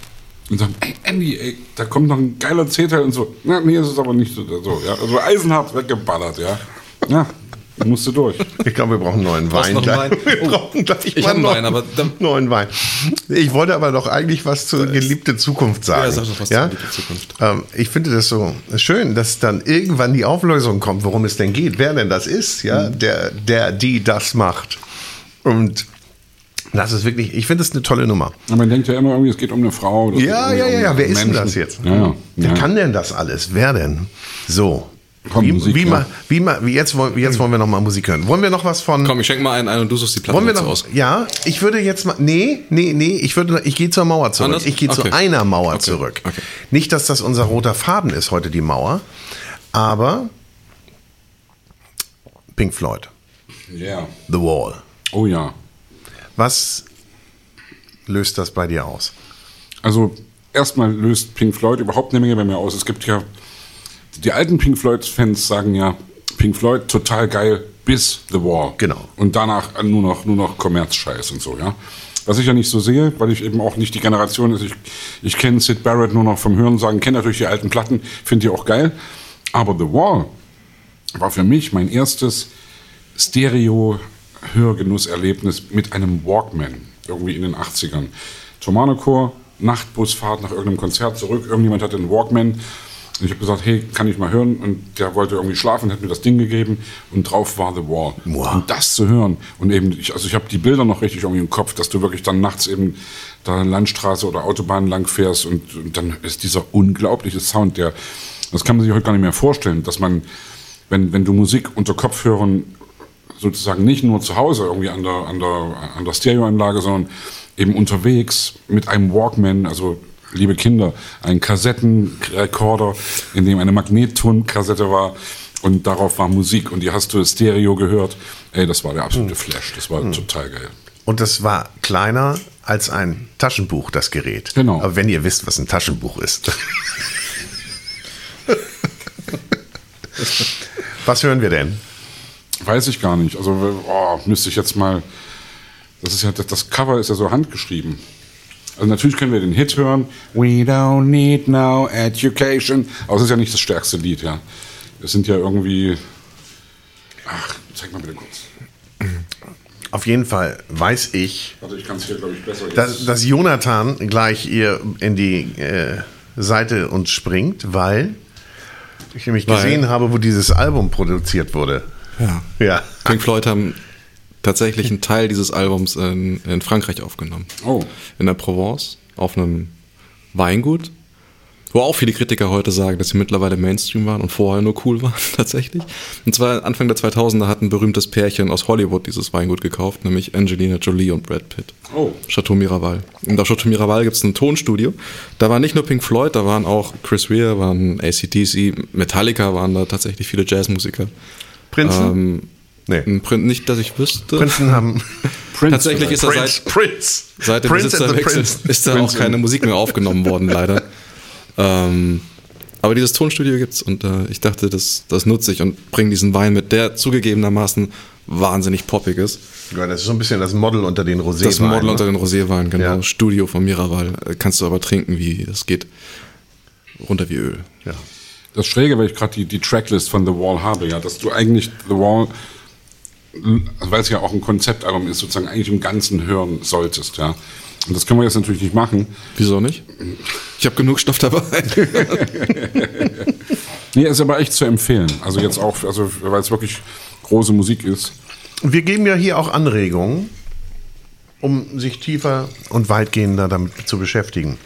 und sagt, ey Andy, ey, da kommt noch ein geiler C-Teil und so. Na, nee, ist es aber nicht so. so ja. Also eisenhart weggeballert, ja. Ja, musste durch. Ich glaube, wir brauchen neuen Wein. noch. Wein? Wir Oh, brauchen gleich ich mal hab einen noch Wein, aber dann- neuen Wein. Ich wollte aber doch eigentlich was zur geliebte Zukunft sagen. Ja, sag doch was zur geliebte Zukunft. Ähm, ich finde das so schön, dass dann irgendwann die Auflösung kommt, worum es denn geht, wer denn das ist, ja, Mhm. der, der, die das macht. Und das ist wirklich, ich finde das eine tolle Nummer. Aber man denkt ja immer irgendwie, es geht um eine Frau. Ja, ja, ja, ja. um Wer ist denn das jetzt? Ja, ja. Wer ja. kann denn das alles? Wer denn? So. Komm, wie, Musik, wie, ja. mal, wie, mal, wie jetzt, wollen, jetzt wollen wir noch mal Musik hören. Wollen wir noch was von. Komm, ich schenke mal einen ein und du suchst die Platte wollen wir noch, aus. Ja, ich würde jetzt mal. Nee, nee, nee. Ich, würde, ich gehe zur Mauer zurück. Anders? Ich gehe zu Okay. einer Mauer Okay. zurück. Okay. Nicht, dass das unser roter Faden ist, heute die Mauer. Aber. Pink Floyd. Ja. The Wall. Oh ja. Was löst das bei dir aus? Also erstmal löst Pink Floyd überhaupt eine Menge bei mir aus. Es gibt ja, die alten Pink Floyd-Fans sagen ja, Pink Floyd total geil bis The Wall. Genau. Und danach nur noch, nur noch Kommerzscheiß und so, ja. Was ich ja nicht so sehe, weil ich eben auch nicht die Generation ist. Ich, ich kenne Sid Barrett nur noch vom Hören sagen, kenne natürlich die alten Platten, finde die auch geil. Aber The Wall war für mich mein erstes Stereo-Hörgenusserlebnis mit einem Walkman, irgendwie in den 80ern. Tomanochor, Nachtbusfahrt nach irgendeinem Konzert zurück, irgendjemand hatte einen Walkman. Und ich habe gesagt, hey, kann ich mal hören? Und der wollte irgendwie schlafen, hat mir das Ding gegeben und drauf war The Wall. Wow. Und das zu hören und eben, ich, also ich habe die Bilder noch richtig irgendwie im Kopf, dass du wirklich dann nachts eben da Landstraße oder Autobahn lang fährst und, und dann ist dieser unglaubliche Sound, der, das kann man sich heute gar nicht mehr vorstellen, dass man, wenn, wenn du Musik unter Kopfhörern sozusagen nicht nur zu Hause irgendwie an der, an der, an der Stereoanlage, sondern eben unterwegs mit einem Walkman, also liebe Kinder, ein Kassettenrekorder, in dem eine Magnettonkassette war und darauf war Musik und die hast du Stereo gehört. Ey, das war der absolute Flash, das war total geil. Und das war kleiner als ein Taschenbuch, das Gerät. Genau. Aber wenn ihr wisst, was ein Taschenbuch ist. was hören wir denn? Weiß ich gar nicht. Also oh, müsste ich jetzt mal. Das ist ja das Cover ist ja so handgeschrieben. Also natürlich können wir den Hit hören, We don't need no education, aber es ist ja nicht das stärkste Lied, ja. Es sind ja irgendwie, ach, zeig mal bitte kurz. Auf jeden Fall weiß ich, Also ich kann es hier, glaube ich, besser dass, dass Jonathan gleich ihr in die äh, Seite uns springt, weil ich nämlich Weil- gesehen habe, wo dieses Album produziert wurde. Ja. Ja. Pink Floyd haben tatsächlich einen Teil dieses Albums in, in Frankreich aufgenommen. Oh. In der Provence, auf einem Weingut, wo auch viele Kritiker heute sagen, dass sie mittlerweile Mainstream waren und vorher nur cool waren, tatsächlich. Und zwar Anfang der 2000er hat ein berühmtes Pärchen aus Hollywood dieses Weingut gekauft, nämlich Angelina Jolie und Brad Pitt. Oh. Chateau Miraval. Und auf Chateau Miraval gibt es ein Tonstudio. Da war nicht nur Pink Floyd, da waren auch Chris Rea, waren ACDC, Metallica waren da tatsächlich viele Jazzmusiker. Prinzen? Ähm, nee. nicht, dass ich wüsste. Prinzen haben. Prince Tatsächlich ist er Prince, seit, Prince. seit dem Prince and the Besitzerwechsel Prince. ist da auch keine Musik mehr aufgenommen worden, leider. Ähm, aber dieses Tonstudio gibt's und äh, ich dachte, das, das nutze ich und bringe diesen Wein mit, der zugegebenermaßen wahnsinnig poppig ist. Ja, das ist so ein bisschen das Model unter den Rosé. Das Model unter den Roséweinen, genau. Ja. Studio von Miraval. Äh, Kannst du aber trinken, wie das geht. Runter wie Öl. Ja. Das Schräge, weil ich gerade die, die Tracklist von The Wall habe, ja, dass du eigentlich The Wall, weil es ja auch ein Konzeptalbum ist, sozusagen eigentlich im Ganzen hören solltest, ja. Und das können wir jetzt natürlich nicht machen. Wieso nicht? Ich habe genug Stoff dabei. Nee, ist aber echt zu empfehlen. Also jetzt auch, also weil es wirklich große Musik ist. Und wir geben ja hier auch Anregungen, um sich tiefer und weitgehender damit zu beschäftigen.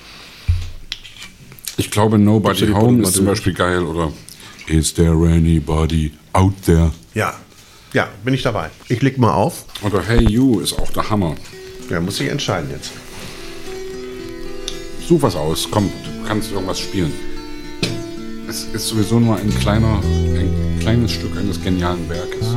Ich glaube, Nobody Home ist zum Beispiel geil oder Is there anybody out there? Ja. Ja, bin ich dabei. Ich leg mal auf. Oder Hey You ist auch der Hammer. Ja, muss ich entscheiden jetzt. Such was aus, komm, du kannst irgendwas spielen. Es ist sowieso nur ein kleiner, ein kleines Stück eines genialen Werkes.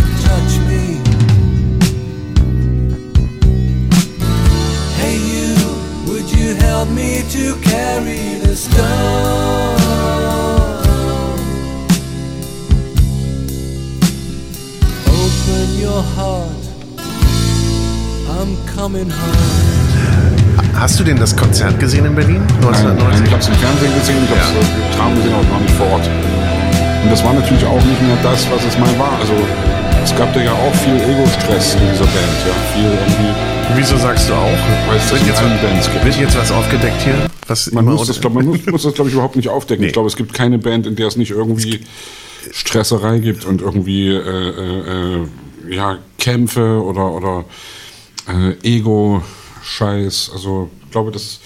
me to carry the stone? Open your heart, I'm coming home. Hast du denn das Konzert gesehen in Berlin? Nein, nein, ich habe 1990? es im Fernsehen gesehen, ich habe es im Tram gesehen, aber noch nicht vor Ort. Und das war natürlich auch nicht mehr das, was es mal war. Also es gab da ja auch viel Ego-Stress in dieser Band, ja, viel irgendwie. Wieso sagst du auch? Weil es wird, jetzt, gibt. wird jetzt was aufgedeckt hier? Was Man muss das, glaub, man muss, muss das, glaube ich, überhaupt nicht aufdecken. Nee. Ich glaube, es gibt keine Band, in der es nicht irgendwie Stresserei gibt und irgendwie äh, äh, äh, ja, Kämpfe oder, oder äh, Ego-Scheiß. Also ich glaube, das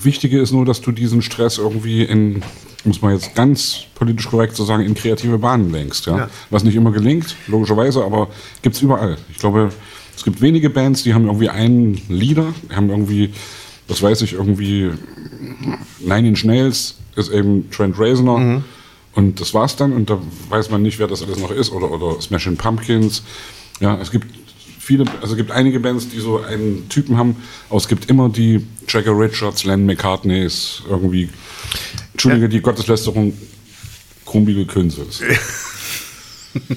Wichtige ist nur, dass du diesen Stress irgendwie in, muss man jetzt ganz politisch korrekt so sagen, in kreative Bahnen lenkst. Ja? Ja. Was nicht immer gelingt, logischerweise, aber gibt's überall. Ich glaube, es gibt wenige Bands, die haben irgendwie einen Leader, die haben irgendwie, das weiß ich, irgendwie Nine Inch Nails ist eben Trent Reznor und das war's dann und da weiß man nicht, wer das alles noch ist oder, oder Smashing Pumpkins. Ja, es gibt viele, also es gibt einige Bands, die so einen Typen haben, aber es gibt immer die Jagger Richards, Len McCartneys, irgendwie, Entschuldige, Ja. die Gotteslästerung Krummbiegel Künzels.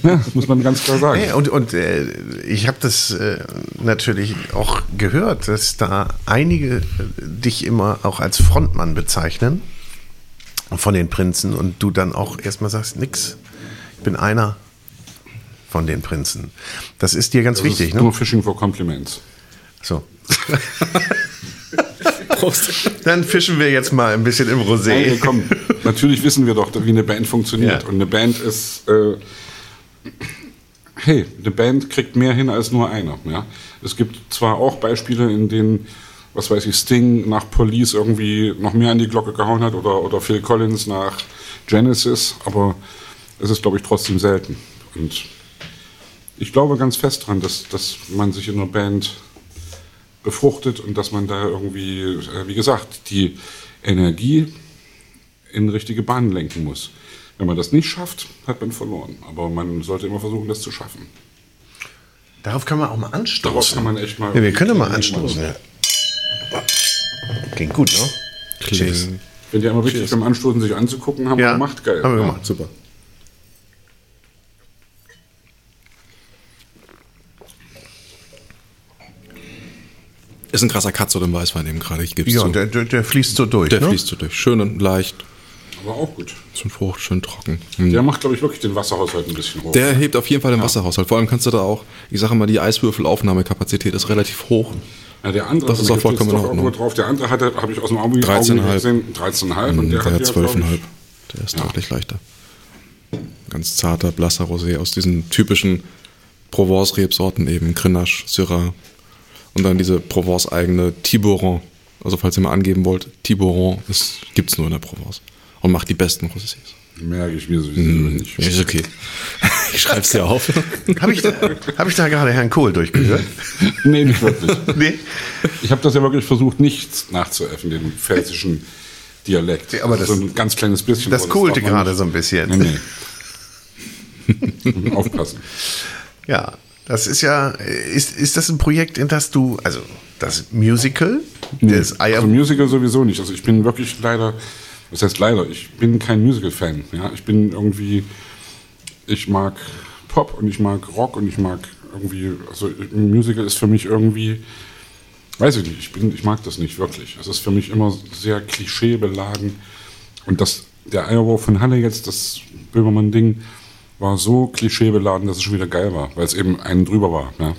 ja, das muss man ganz klar sagen. Und und äh, ich habe das äh, natürlich auch gehört, dass da einige äh, dich immer auch als Frontmann bezeichnen von den Prinzen und du dann auch erstmal sagst, nix, ich bin einer von den Prinzen. Das ist dir ganz Das wichtig, ist ne? Nur Fishing for Compliments. So. Dann fischen wir jetzt mal ein bisschen im Rosé. komm, natürlich wissen wir doch, wie eine Band funktioniert. Ja. Und eine Band ist, äh, hey, eine Band kriegt mehr hin als nur einer. Ja? Es gibt zwar auch Beispiele, in denen, was weiß ich, Sting nach Police irgendwie noch mehr an die Glocke gehauen hat oder, oder Phil Collins nach Genesis, aber es ist, glaube ich, trotzdem selten. Und ich glaube ganz fest dran, dass, dass man sich in einer Band befruchtet und dass man da irgendwie, äh, wie gesagt, die Energie in richtige Bahnen lenken muss. Wenn man das nicht schafft, hat man verloren. Aber man sollte immer versuchen, das zu schaffen. Darauf kann man auch mal Darauf anstoßen. kann man echt mal. ja, wir können mal anstoßen. Ja. Klingt gut, ne? Cheers. Wenn die einmal richtig beim Anstoßen sich anzugucken, haben wir Ja, gemacht, geil. haben wir Ja. gemacht, super. Ist ein krasser Katz oder ein Weißwein eben gerade, ich gebe es Ja, zu. der, der, der fließt so durch. Der ne? fließt so durch. Schön und leicht, Aber auch gut. schön frucht, schön trocken. Hm. Der macht, glaube ich, wirklich den Wasserhaushalt ein bisschen hoch. Der hebt auf jeden Fall den Wasserhaushalt. Vor allem kannst du da auch, ich sage immer, die Eiswürfelaufnahmekapazität ist relativ hoch. ja, der andere Das ist auch vollkommen in doch Ordnung. drauf. Der andere hatte, habe ich aus dem Auge 13,5. gesehen, 13,5 und der, der hat hat ja, glaub 12,5. ich, Der ist Ja. deutlich leichter. Ganz zarter, blasser Rosé aus diesen typischen Provence-Rebsorten eben. Grenache, Syrah. Und dann diese Provence-eigene Tiburon. Also falls ihr mal angeben wollt, Tiburon gibt es nur in der Provence. Und macht die besten Rosés. merke ich mir sowieso Hm, nicht. ist okay. Ich schreib's dir auf. Habe ich, da- hab ich da gerade Herrn Kohl durchgehört? Nee, nicht wirklich. nee. Ich habe das ja wirklich versucht, nicht nachzuäffen, den pfälzischen Dialekt. Ja, aber das- so ein ganz kleines bisschen. Das kohlte gerade nicht. so ein bisschen. Nee, nee. Aufpassen. Ja, das ist ja, ist, ist das ein Projekt, in das du, also das Musical, das Eier, Also Musical sowieso nicht. Also ich bin wirklich leider, was heißt leider, ich bin kein Musical-Fan. Ja? Ich bin irgendwie, ich mag Pop und ich mag Rock und ich mag irgendwie, also ein Musical ist für mich irgendwie, weiß ich nicht, ich, bin, ich mag das nicht wirklich. Es ist für mich immer sehr klischeebeladen. Und das, der Eierwurf von Halle jetzt, das Böhmermann-Ding, war so klischeebeladen, dass es schon wieder geil war, weil es eben einen drüber war. Ja?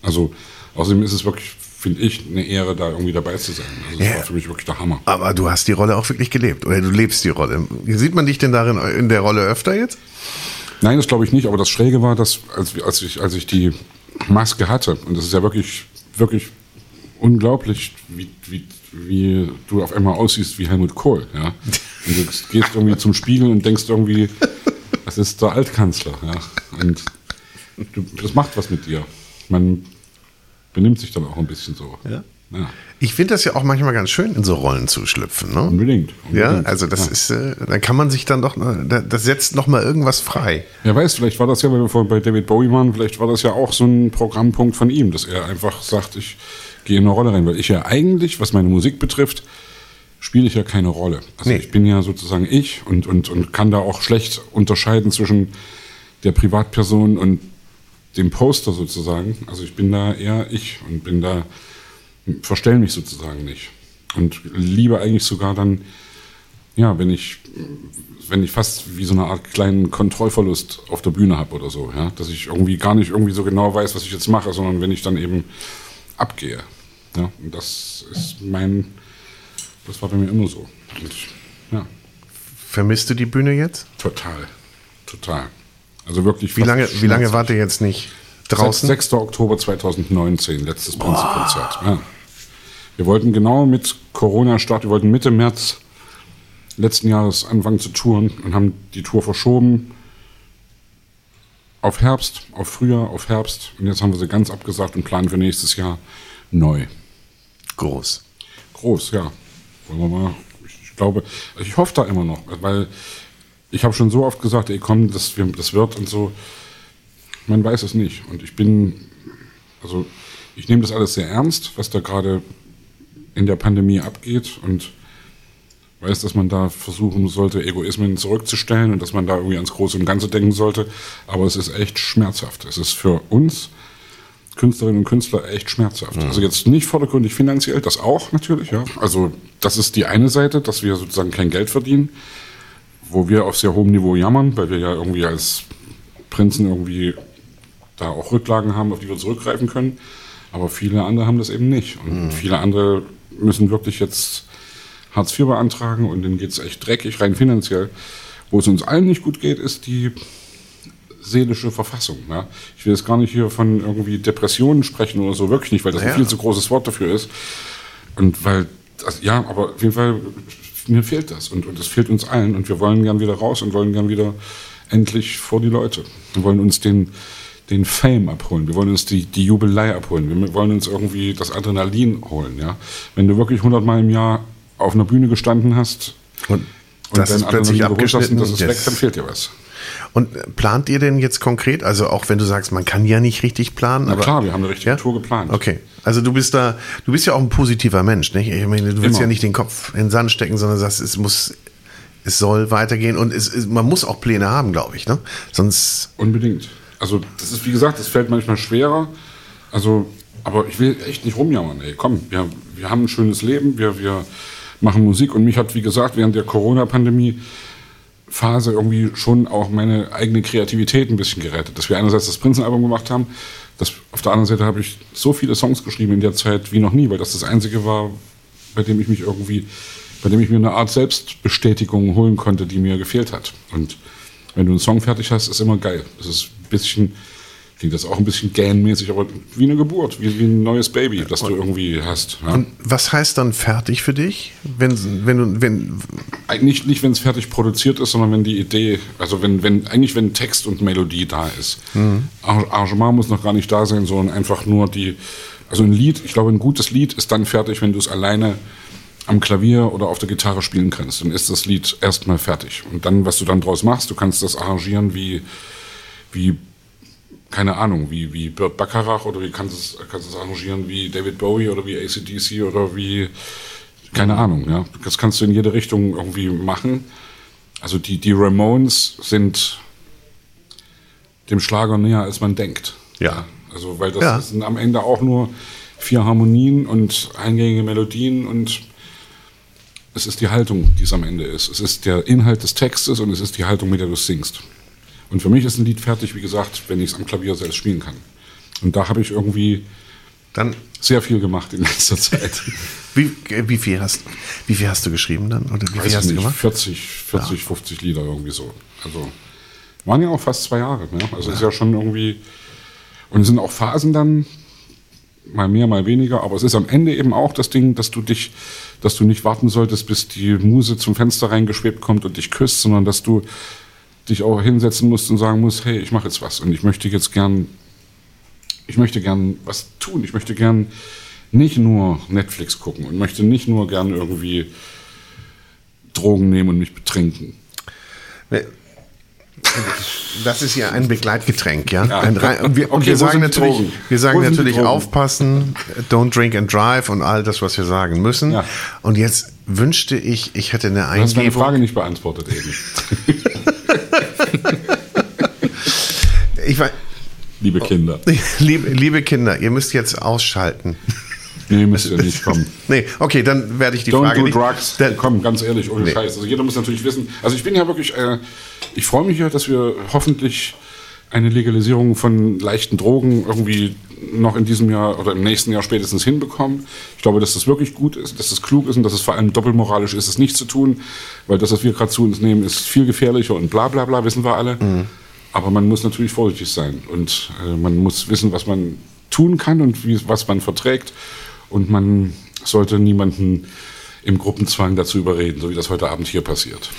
Also außerdem ist es wirklich, finde ich, eine Ehre, da irgendwie dabei zu sein. Also das Ja. war für mich wirklich der Hammer. aber du hast die Rolle auch wirklich gelebt oder du lebst die Rolle. Sieht man dich denn darin in der Rolle öfter jetzt? Nein, das glaube ich nicht, aber das Schräge war, dass als, als, ich, als ich die Maske hatte, und das ist ja wirklich, wirklich unglaublich, wie, wie, wie du auf einmal aussiehst wie Helmut Kohl. Ja? Und du gehst irgendwie zum Spiegel und denkst irgendwie, das ist der Altkanzler. Ja? Und du, das macht was mit dir. Man benimmt sich dann auch ein bisschen so. Ja. Ja, Ich finde das ja auch manchmal ganz schön, in so Rollen zu schlüpfen. Ne? unbedingt. Ja, unbedingt. also das Ja. ist, äh, dann kann man sich dann doch, äh, da- das setzt noch mal irgendwas frei. Wer weiß, vielleicht war das ja, weil wir vorhin bei David Bowie waren, vielleicht war das ja auch so ein Programmpunkt von ihm, dass er einfach sagt, ich gehe in eine Rolle rein. Weil ich ja eigentlich, was meine Musik betrifft, spiele ich ja keine Rolle. Also Nee. ich bin ja sozusagen ich und, und, und kann da auch schlecht unterscheiden zwischen der Privatperson und dem Poster sozusagen. Also ich bin da eher ich und bin da, verstell mich sozusagen nicht. Und liebe eigentlich sogar dann, ja, wenn ich, wenn ich fast wie so eine Art kleinen Kontrollverlust auf der Bühne habe oder so, ja, dass ich irgendwie gar nicht irgendwie so genau weiß, was ich jetzt mache, sondern wenn ich dann eben abgehe. Ja, und das ist mein, das war bei mir immer so. Und, ja, Vermisst du die Bühne jetzt? total, total. Also wirklich. Wie lange, wie lange wart ihr jetzt nicht draußen? 6. Oktober 2019, letztes Prinzenkonzert. Ja. Wir wollten genau mit Corona-Start, wir wollten Mitte März letzten Jahres anfangen zu touren und haben die Tour verschoben auf Herbst, auf Frühjahr, auf Herbst. Und jetzt haben wir sie ganz abgesagt und planen für nächstes Jahr neu. Groß. Groß, ja. Wollen wir mal. Ich glaube, ich hoffe da immer noch, weil ich habe schon so oft gesagt, ey komm, das, das wird und so. Man weiß es nicht. Und ich bin, also ich nehme das alles sehr ernst, was da gerade in der Pandemie abgeht. Und weiß, dass man da versuchen sollte, Egoismen zurückzustellen und dass man da irgendwie ans Große und Ganze denken sollte. Aber es ist echt schmerzhaft. Es ist für uns Künstlerinnen und Künstler echt schmerzhaft. Also jetzt nicht vordergründig finanziell, das auch natürlich, ja. Also das ist die eine Seite, dass wir sozusagen kein Geld verdienen, wo wir auf sehr hohem Niveau jammern, weil wir ja irgendwie als Prinzen irgendwie da auch Rücklagen haben, auf die wir zurückgreifen können. Aber viele andere haben das eben nicht. Und viele andere müssen wirklich jetzt Hartz IV beantragen und denen geht es echt dreckig, rein finanziell. Wo es uns allen nicht gut geht, ist die seelische Verfassung. Ja? Ich will jetzt gar nicht hier von irgendwie Depressionen sprechen oder so, wirklich nicht, weil das Ja. ein viel zu großes Wort dafür ist. Und weil, das, ja, aber auf jeden Fall, mir fehlt das und, und das fehlt uns allen und wir wollen gern wieder raus und wollen gern wieder endlich vor die Leute. Wir wollen uns den, den Fame abholen, wir wollen uns die, die Jubelei abholen, wir wollen uns irgendwie das Adrenalin holen. Ja? Wenn du wirklich 100 Mal im Jahr auf einer Bühne gestanden hast Und das ist dein plötzlich und abgeschnitten. das ist weg, Yes. dann fehlt dir was. Und plant ihr denn jetzt konkret, also auch wenn du sagst, man kann ja nicht richtig planen, Na aber klar, wir haben eine richtige Tour geplant. Okay, also du bist da, du bist ja auch ein positiver Mensch, nicht? Ich meine, du willst Immer. ja nicht den Kopf in den Sand stecken, sondern sagst, es muss, es soll weitergehen und es, es, man muss auch Pläne haben, glaube ich, ne? Sonst, Unbedingt. Also das ist, wie gesagt, das fällt manchmal schwerer. Also, aber ich will echt nicht rumjammern. Ey, komm, wir, wir haben ein schönes Leben, wir, wir machen Musik und mich hat, wie gesagt, während der Corona-Pandemie Phase irgendwie schon auch meine eigene Kreativität ein bisschen gerettet. Dass wir einerseits das Prinzenalbum gemacht haben, das, auf der anderen Seite habe ich so viele Songs geschrieben in der Zeit wie noch nie, weil das das einzige war, bei dem ich mich irgendwie, bei dem ich mir eine Art Selbstbestätigung holen konnte, die mir gefehlt hat. Und wenn du einen Song fertig hast, ist immer geil. Das ist ein bisschen, klingt das auch ein bisschen gähnmäßig, aber wie eine Geburt, wie, wie ein neues Baby, das du irgendwie hast. Ja? und was heißt dann fertig für dich? Wenn, wenn du, wenn, Eigentlich nicht, wenn es fertig produziert ist, sondern wenn die Idee, also wenn, wenn, eigentlich wenn Text und Melodie da ist. Ar- Arrangement muss noch gar nicht da sein, sondern einfach nur die, also ein Lied, ich glaube, ein gutes Lied ist dann fertig, wenn du es alleine am Klavier oder auf der Gitarre spielen kannst. Dann ist das Lied erstmal fertig. Und dann, was du dann draus machst, du kannst das arrangieren wie, wie keine Ahnung, wie, wie Burt Bacharach oder wie kannst du es, kannst arrangieren wie David Bowie oder wie ACDC oder wie, keine Ahnung, ja. Das kannst du in jede Richtung irgendwie machen. Also die, die Ramones sind dem Schlager näher, als man denkt. Ja. Also, weil das Ja. sind am Ende auch nur vier Harmonien und eingängige Melodien und es ist die Haltung, die es am Ende ist. Es ist der Inhalt des Textes und es ist die Haltung, mit der du es singst. Und für mich ist ein Lied fertig, wie gesagt, wenn ich es am Klavier selbst spielen kann. Und da habe ich irgendwie dann, sehr viel gemacht in letzter Zeit. wie, wie viel hast, wie viel hast du geschrieben dann? Oder wie Weiß viel hast ich du nicht, gemacht? 40, 40, 50 Lieder irgendwie so. Also waren ja auch fast zwei Jahre. Ne? Also ist ja schon irgendwie und es sind auch Phasen dann mal mehr, mal weniger. Aber es ist am Ende eben auch das Ding, dass du dich, dass du nicht warten solltest, bis die Muse zum Fenster reingeschwebt kommt und dich küsst, sondern dass du dich auch hinsetzen musst und sagen musst, hey, ich mache jetzt was und ich möchte jetzt gern, ich möchte gern was tun. Ich möchte gern nicht nur Netflix gucken und möchte nicht nur gern irgendwie Drogen nehmen und mich betrinken. Das ist ja ein Begleitgetränk, ja. Ja. Ein und wir, Okay, wir sagen natürlich, wir sagen natürlich aufpassen, don't drink and drive und all das, was wir sagen müssen. Ja. Und jetzt wünschte ich, ich hätte eine Du hast meine Eingebung. Frage nicht beantwortet eben. Ich war, Liebe Kinder. liebe, liebe Kinder, ihr müsst jetzt ausschalten. Nee, müsst ihr nicht kommen. Nee, okay, dann werde ich die Don't Frage do nicht. drugs. Da- Komm, ganz ehrlich, ohne Nee. Scheiß. Also jeder muss natürlich wissen. Also ich bin ja wirklich, äh, ich freue mich ja, dass wir hoffentlich eine Legalisierung von leichten Drogen irgendwie noch in diesem Jahr oder im nächsten Jahr spätestens hinbekommen. Ich glaube, dass das wirklich gut ist, dass das klug ist und dass es vor allem doppelmoralisch ist, es nicht zu tun, weil das, was wir gerade zu uns nehmen, ist viel gefährlicher und bla bla bla, wissen wir alle. Mhm. Aber man muss natürlich vorsichtig sein und äh, man muss wissen, was man tun kann und wie, was man verträgt. Und man sollte niemanden im Gruppenzwang dazu überreden, so wie das heute Abend hier passiert.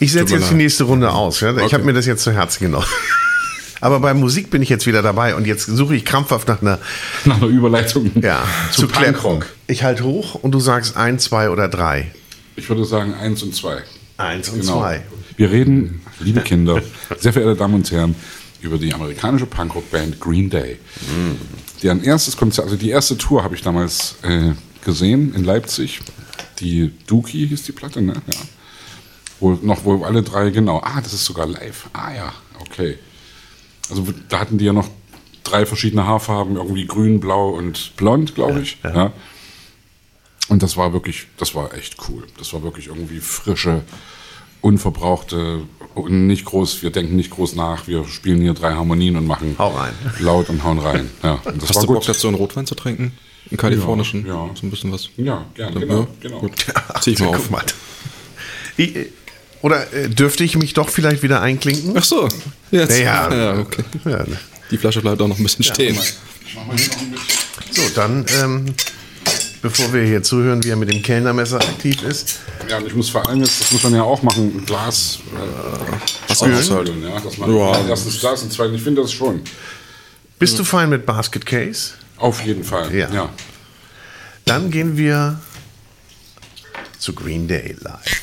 Ich setze jetzt die nächste Runde aus. Ja? Ich Okay. habe mir das jetzt zu Herzen genommen. Aber bei Musik bin ich jetzt wieder dabei und jetzt suche ich krampfhaft nach einer Nach einer Überleitung ja, zu Klär- Punkrock. Ich halte hoch und du sagst ein, zwei oder drei. Ich würde sagen eins und zwei. Eins und Genau. zwei. Wir reden, liebe Kinder, sehr verehrte Damen und Herren, über die amerikanische Punkrock-Band Green Day. Deren erstes Konzert, also die erste Tour habe ich damals äh, gesehen in Leipzig. Die Dookie hieß die Platte, ne? Ja. Wo noch, wo alle drei, genau. Ah, das ist sogar live. Ah ja, okay. Also da hatten die ja noch drei verschiedene Haarfarben, irgendwie grün, blau und blond, glaube ich. Ja, Und das war wirklich, das war echt cool. Das war wirklich irgendwie frische, unverbrauchte nicht groß, wir denken nicht groß nach, wir spielen hier drei Harmonien und machen Hau rein. laut und hauen rein. Ja, und das Hast war du gut. Bock dazu, einen Rotwein zu trinken? Einen kalifornischen? Ja, ja. So ein bisschen was. Ja, gerne, Ja, genau, genau. Gut. Zieh ich mal Guck auf. mal. Ich, äh, oder äh, dürfte ich mich doch vielleicht wieder einklinken? Ach so. Jetzt. Ja, ja. ja okay. Ja, Die Flasche bleibt auch noch ein bisschen stehen. so, dann, ähm, bevor wir hier zuhören, wie er mit dem Kellnermesser aktiv ist, Ja, und ich muss vor allem jetzt, das muss man ja auch machen, ein Glas Was äh, auch ausfüllen, ja, dass man Ja. erstens Glas und zweitens, ich finde das schon. bist du fein mit Basket Case? Auf jeden Fall, Ja. ja. Dann gehen wir zu Green Day live.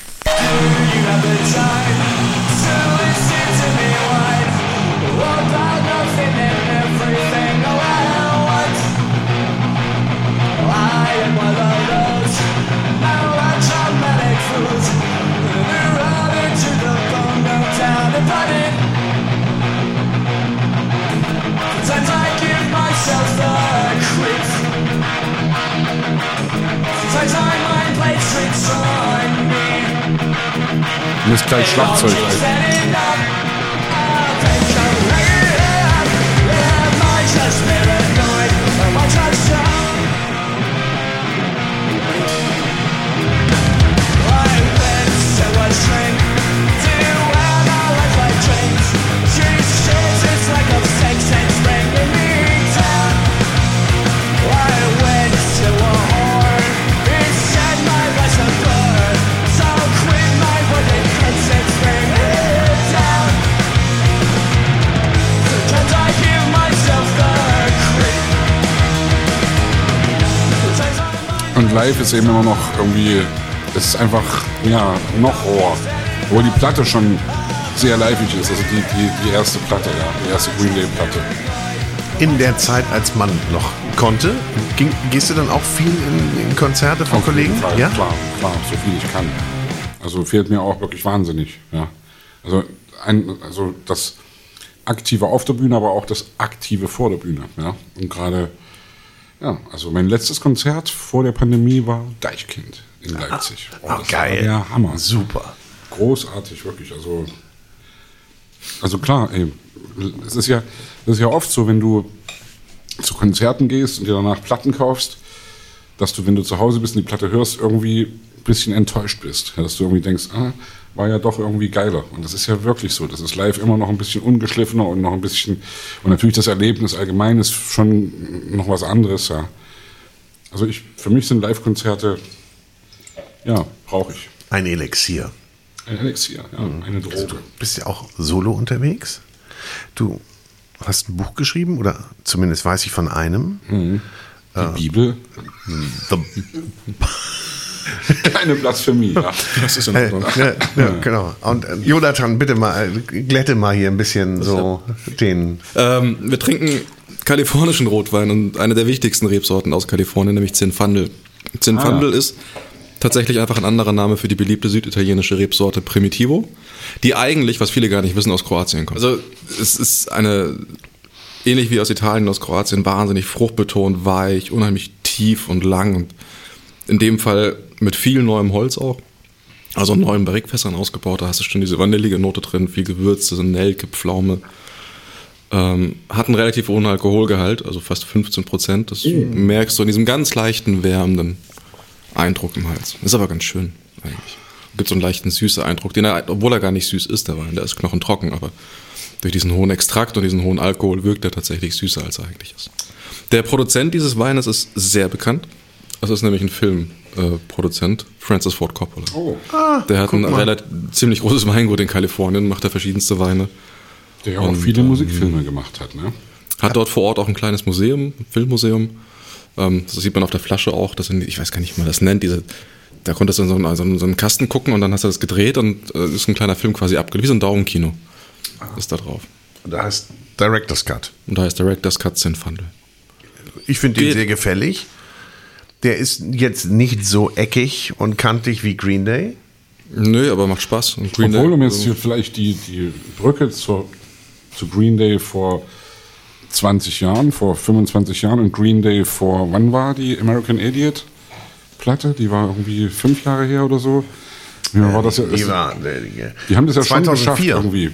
Und ist gleich Schlagzeug. Alter. Live ist eben immer noch irgendwie, es ist einfach, ja, noch roher. Obwohl die Platte schon sehr liveig ist, also die, die, die erste Platte, ja, die erste Green Day Platte. In der Zeit, als man noch konnte, ging, gehst du dann auch viel in, in Konzerte von Auf Kollegen? Fall, Ja? klar, klar, so viel ich kann. Also fehlt mir auch wirklich wahnsinnig, ja. Also, ein, also das aktive auf der Bühne, aber auch das aktive vor der Bühne, ja. Und gerade, ja, also mein letztes Konzert vor der Pandemie war Deichkind in Leipzig. Oh, Ah, das geil. Der Hammer. Super. Großartig, wirklich. Also, also klar, ey, es ist ja, es ist ja oft so, wenn du zu Konzerten gehst und dir danach Platten kaufst, dass du, wenn du zu Hause bist und die Platte hörst, irgendwie ein bisschen enttäuscht bist. Dass du irgendwie denkst, ah, war ja doch irgendwie geiler. Und das ist ja wirklich so. Das ist live immer noch ein bisschen ungeschliffener und noch ein bisschen, und natürlich das Erlebnis allgemein ist schon noch was anderes, ja. Also ich, für mich sind Live-Konzerte, ja, brauche ich. Ein Elixier. Ein Elixier, ja, eine Droge. Bist ja auch solo unterwegs. Du hast ein Buch geschrieben, oder zumindest weiß ich von einem. Die Bibel, The keine Blasphemie, ja. Das ist in Äh, Ordnung. ja, ja, genau. Und äh, Jonathan, bitte mal, äh, glätte mal hier ein bisschen so den. Ähm, wir trinken kalifornischen Rotwein und eine der wichtigsten Rebsorten aus Kalifornien, nämlich Zinfandel. Zinfandel ist tatsächlich einfach ein anderer Name für die beliebte süditalienische Rebsorte Primitivo, die eigentlich, was viele gar nicht wissen, aus Kroatien kommt. Also es ist eine, ähnlich wie aus Italien, aus Kroatien, wahnsinnig fruchtbetont, weich, unheimlich tief und lang und in dem Fall mit viel neuem Holz auch. Also neuen Barrikfässern ausgebaut, da hast du schon diese vanillige Note drin, viel Gewürze, Nelke, Pflaume. Ähm, hat einen relativ hohen Alkoholgehalt, also fast 15 Prozent. Das merkst du in diesem ganz leichten, wärmenden Eindruck im Hals. Ist aber ganz schön eigentlich. Gibt so einen leichten süßen Eindruck, den er, obwohl er gar nicht süß ist, der Wein, der ist knochentrocken, aber durch diesen hohen Extrakt und diesen hohen Alkohol wirkt er tatsächlich süßer, als er eigentlich ist. Der Produzent dieses Weines ist sehr bekannt. Das ist nämlich ein Filmproduzent, Francis Ford Coppola. Oh, der hat ein relativ, ziemlich großes Weingut in Kalifornien, macht da verschiedenste Weine. der ja auch viele Musikfilme gemacht hat, ne? Hat dort vor Ort auch ein kleines Museum, ein Filmmuseum. Ähm, das sieht man auf der Flasche auch. Das sind, ich weiß gar nicht, wie man das nennt. Diese, da konntest du in so einen, so einen, so einen Kasten gucken und dann hast du das gedreht und äh, ist ein kleiner Film quasi abgelegt. Wie so ein Daumenkino ist da drauf. Da heißt Director's Cut. Und da heißt Director's Cut Zinfandel. Ich finde den sehr gefällig. Der ist jetzt nicht so eckig und kantig wie Green Day. Nö, aber macht Spaß. Und Green Obwohl, Day- um jetzt hier vielleicht die, die Brücke zur, zu Green Day vor 20 Jahren, vor 25 Jahren und Green Day vor, wann war die American Idiot Platte? Die war irgendwie fünf Jahre her oder so. Ja, war das ja, Die, war, die, die haben das ja schon geschafft 2004. irgendwie.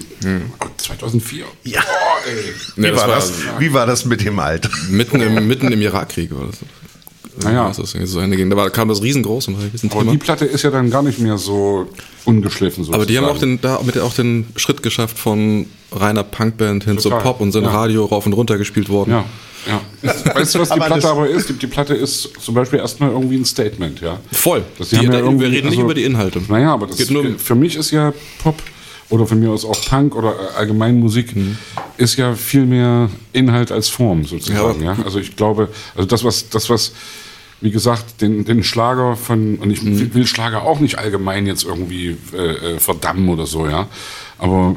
Oh, 2004. Ja. Boah, ey. Wie, Nee, das war war das, wie war das mit dem Alter? Mitten im, mitten im Irakkrieg war das. Naja. Was das so Ende ging. Da war, kam das riesengroß und war ein Aber Thema. die Platte ist ja dann gar nicht mehr so ungeschliffen. Aber die haben auch sozusagen. den, da mit auch den Schritt geschafft von reiner Punkband hin Total, zu Pop und sind ja. Radio rauf und runter gespielt worden. Ja, ja. Weißt du, was die Aber Platte aber ist? Die, die Platte ist zum Beispiel erstmal irgendwie ein Statement, ja. Voll. Das Die- haben ja da- irgendwie- wir reden nicht also- über die Inhalte. Naja, aber das Geht nur für mich ist ja Pop oder von mir aus auch Punk oder allgemein Musik Mhm. ist ja viel mehr Inhalt als Form sozusagen. Ja, Ja, Also ich glaube, also das was das was wie gesagt, den, den Schlager von, und ich Mhm. will Schlager auch nicht allgemein jetzt irgendwie äh, äh, verdammen oder so, ja. Aber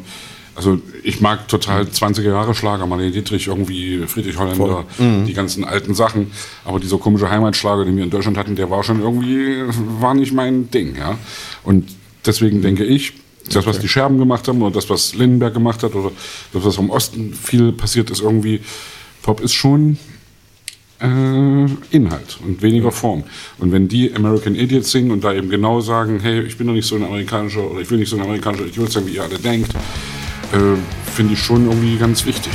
also ich mag total 20er Jahre Schlager, Marlene Dietrich, irgendwie Friedrich Holländer, Mhm. die ganzen alten Sachen. Aber dieser komische Heimatschlager, den wir in Deutschland hatten, der war schon irgendwie, war nicht mein Ding, ja. Und deswegen denke ich, das, was die Scherben gemacht haben, oder das, was Lindenberg gemacht hat, oder das, was im Osten viel passiert ist, irgendwie, Pop ist schon Inhalt und weniger Form. Und wenn die American Idiots singen und da eben genau sagen, hey, ich bin doch nicht so ein amerikanischer oder ich will nicht so ein amerikanischer Idiot sein, wie ihr alle denkt, äh, finde ich schon irgendwie ganz wichtig.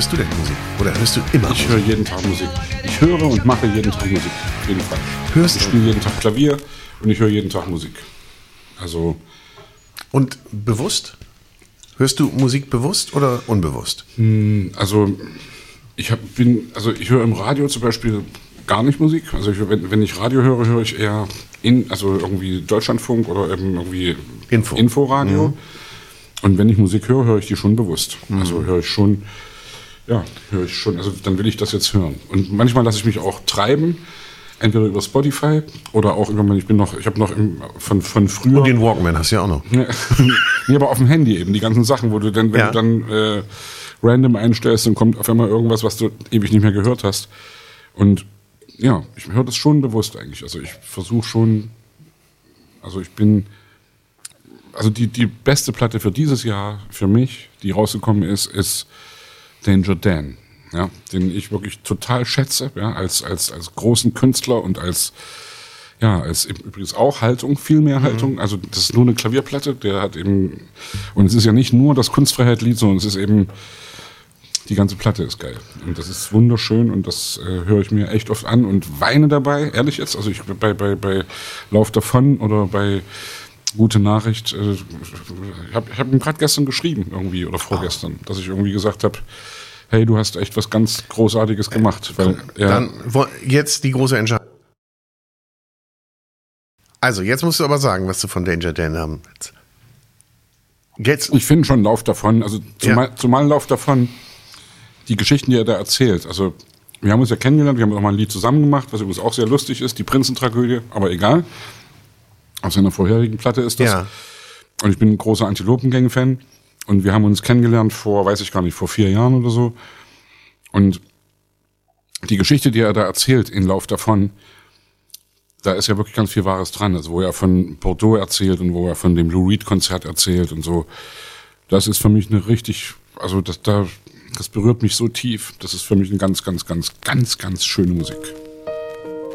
Hörst du denn Musik? Oder hörst du immer Ich Musik? höre jeden Tag Musik. Ich höre und mache jeden Tag Musik. Auf jeden Fall. Hörst ich spiele jeden Tag Klavier und ich höre jeden Tag Musik. Also Und bewusst? Hörst du Musik bewusst oder unbewusst? Also ich hab, bin, also ich höre im Radio zum Beispiel gar nicht Musik. Also ich, wenn, wenn ich Radio höre, höre ich eher in, also irgendwie Deutschlandfunk oder eben irgendwie Info. Inforadio. Und wenn ich Musik höre, höre ich die schon bewusst. Also höre ich schon, ja, höre ich schon, also dann will ich das jetzt hören. Und manchmal lasse ich mich auch treiben, entweder über Spotify oder auch über, ich bin noch, ich habe noch im, von, von früher. Und den Walkman hast du ja auch noch. Nee, aber auf dem Handy eben, die ganzen Sachen, wo du dann, wenn Ja. du dann äh, random einstellst, dann kommt auf einmal irgendwas, was du ewig nicht mehr gehört hast. Und ja, ich höre das schon bewusst eigentlich. Also ich versuche schon, also ich bin, also die, die beste Platte für dieses Jahr, für mich, die rausgekommen ist, ist Danger Dan. Ja, den ich wirklich total schätze, ja, als, als, als großen Künstler und als, ja, als übrigens auch Haltung, viel mehr Haltung. Also das ist nur eine Klavierplatte, der hat eben, und es ist ja nicht nur das Kunstfreiheit-Lied, sondern es ist eben, die ganze Platte ist geil. Und das ist wunderschön und das äh, höre ich mir echt oft an und weine dabei, ehrlich jetzt. Also ich bei, bei, bei Lauf davon oder bei Gute Nachricht, äh, ich habe hab ihm gerade gestern geschrieben irgendwie oder vorgestern, dass ich irgendwie gesagt habe, hey, du hast echt was ganz Großartiges gemacht. Weil er, Dann jetzt die große Entscheidung. Also, jetzt musst du aber sagen, was du von Danger Dan haben willst. Jetzt, Ich finde schon Lauf davon, also zumal, zumal Lauf davon, die Geschichten, die er da erzählt. Also, wir haben uns ja kennengelernt, wir haben auch mal ein Lied zusammen gemacht, was übrigens auch sehr lustig ist, die Prinzentragödie, aber egal. Aus seiner vorherigen Platte ist das. ja. Und ich bin ein großer Antilopengang-Fan. Und wir haben uns kennengelernt vor, weiß ich gar nicht, vor vier Jahren oder so. Und die Geschichte, die er da erzählt in Lauf davon, da ist ja wirklich ganz viel Wahres dran. Also wo er von Bordeaux erzählt und wo er von dem Lou Reed-Konzert erzählt und so. Das ist für mich eine richtig, also das, da, das berührt mich so tief. Das ist für mich eine ganz, ganz, ganz, ganz, ganz schöne Musik.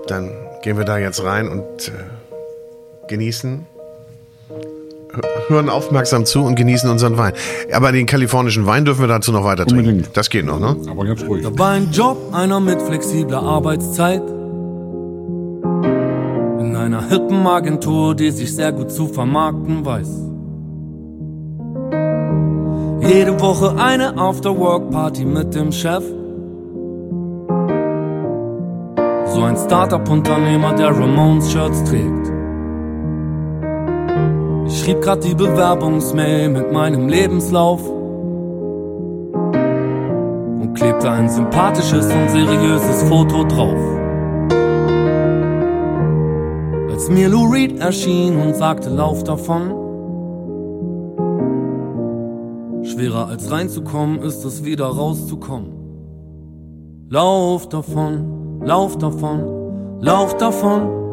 dann gehen wir da jetzt rein und äh, genießen, hö- hören aufmerksam zu und genießen unseren Wein. Aber den kalifornischen Wein dürfen wir dazu noch weiter trinken. Unbedingt. Das geht noch, ne? Aber jetzt ruhig. Da war ein Job, einer mit flexibler Arbeitszeit. In einer hippen Agentur, die sich sehr gut zu vermarkten weiß. Jede Woche eine After-Work-Party mit dem Chef. So ein Startup-Unternehmer, der Ramones-Shirts trägt. Ich schrieb grad die Bewerbungsmail mit meinem Lebenslauf und klebte ein sympathisches und seriöses Foto drauf. Als mir Lou Reed erschien und sagte, lauf davon. Schwerer als reinzukommen ist es wieder rauszukommen. Lauf davon, lauf davon, lauf davon.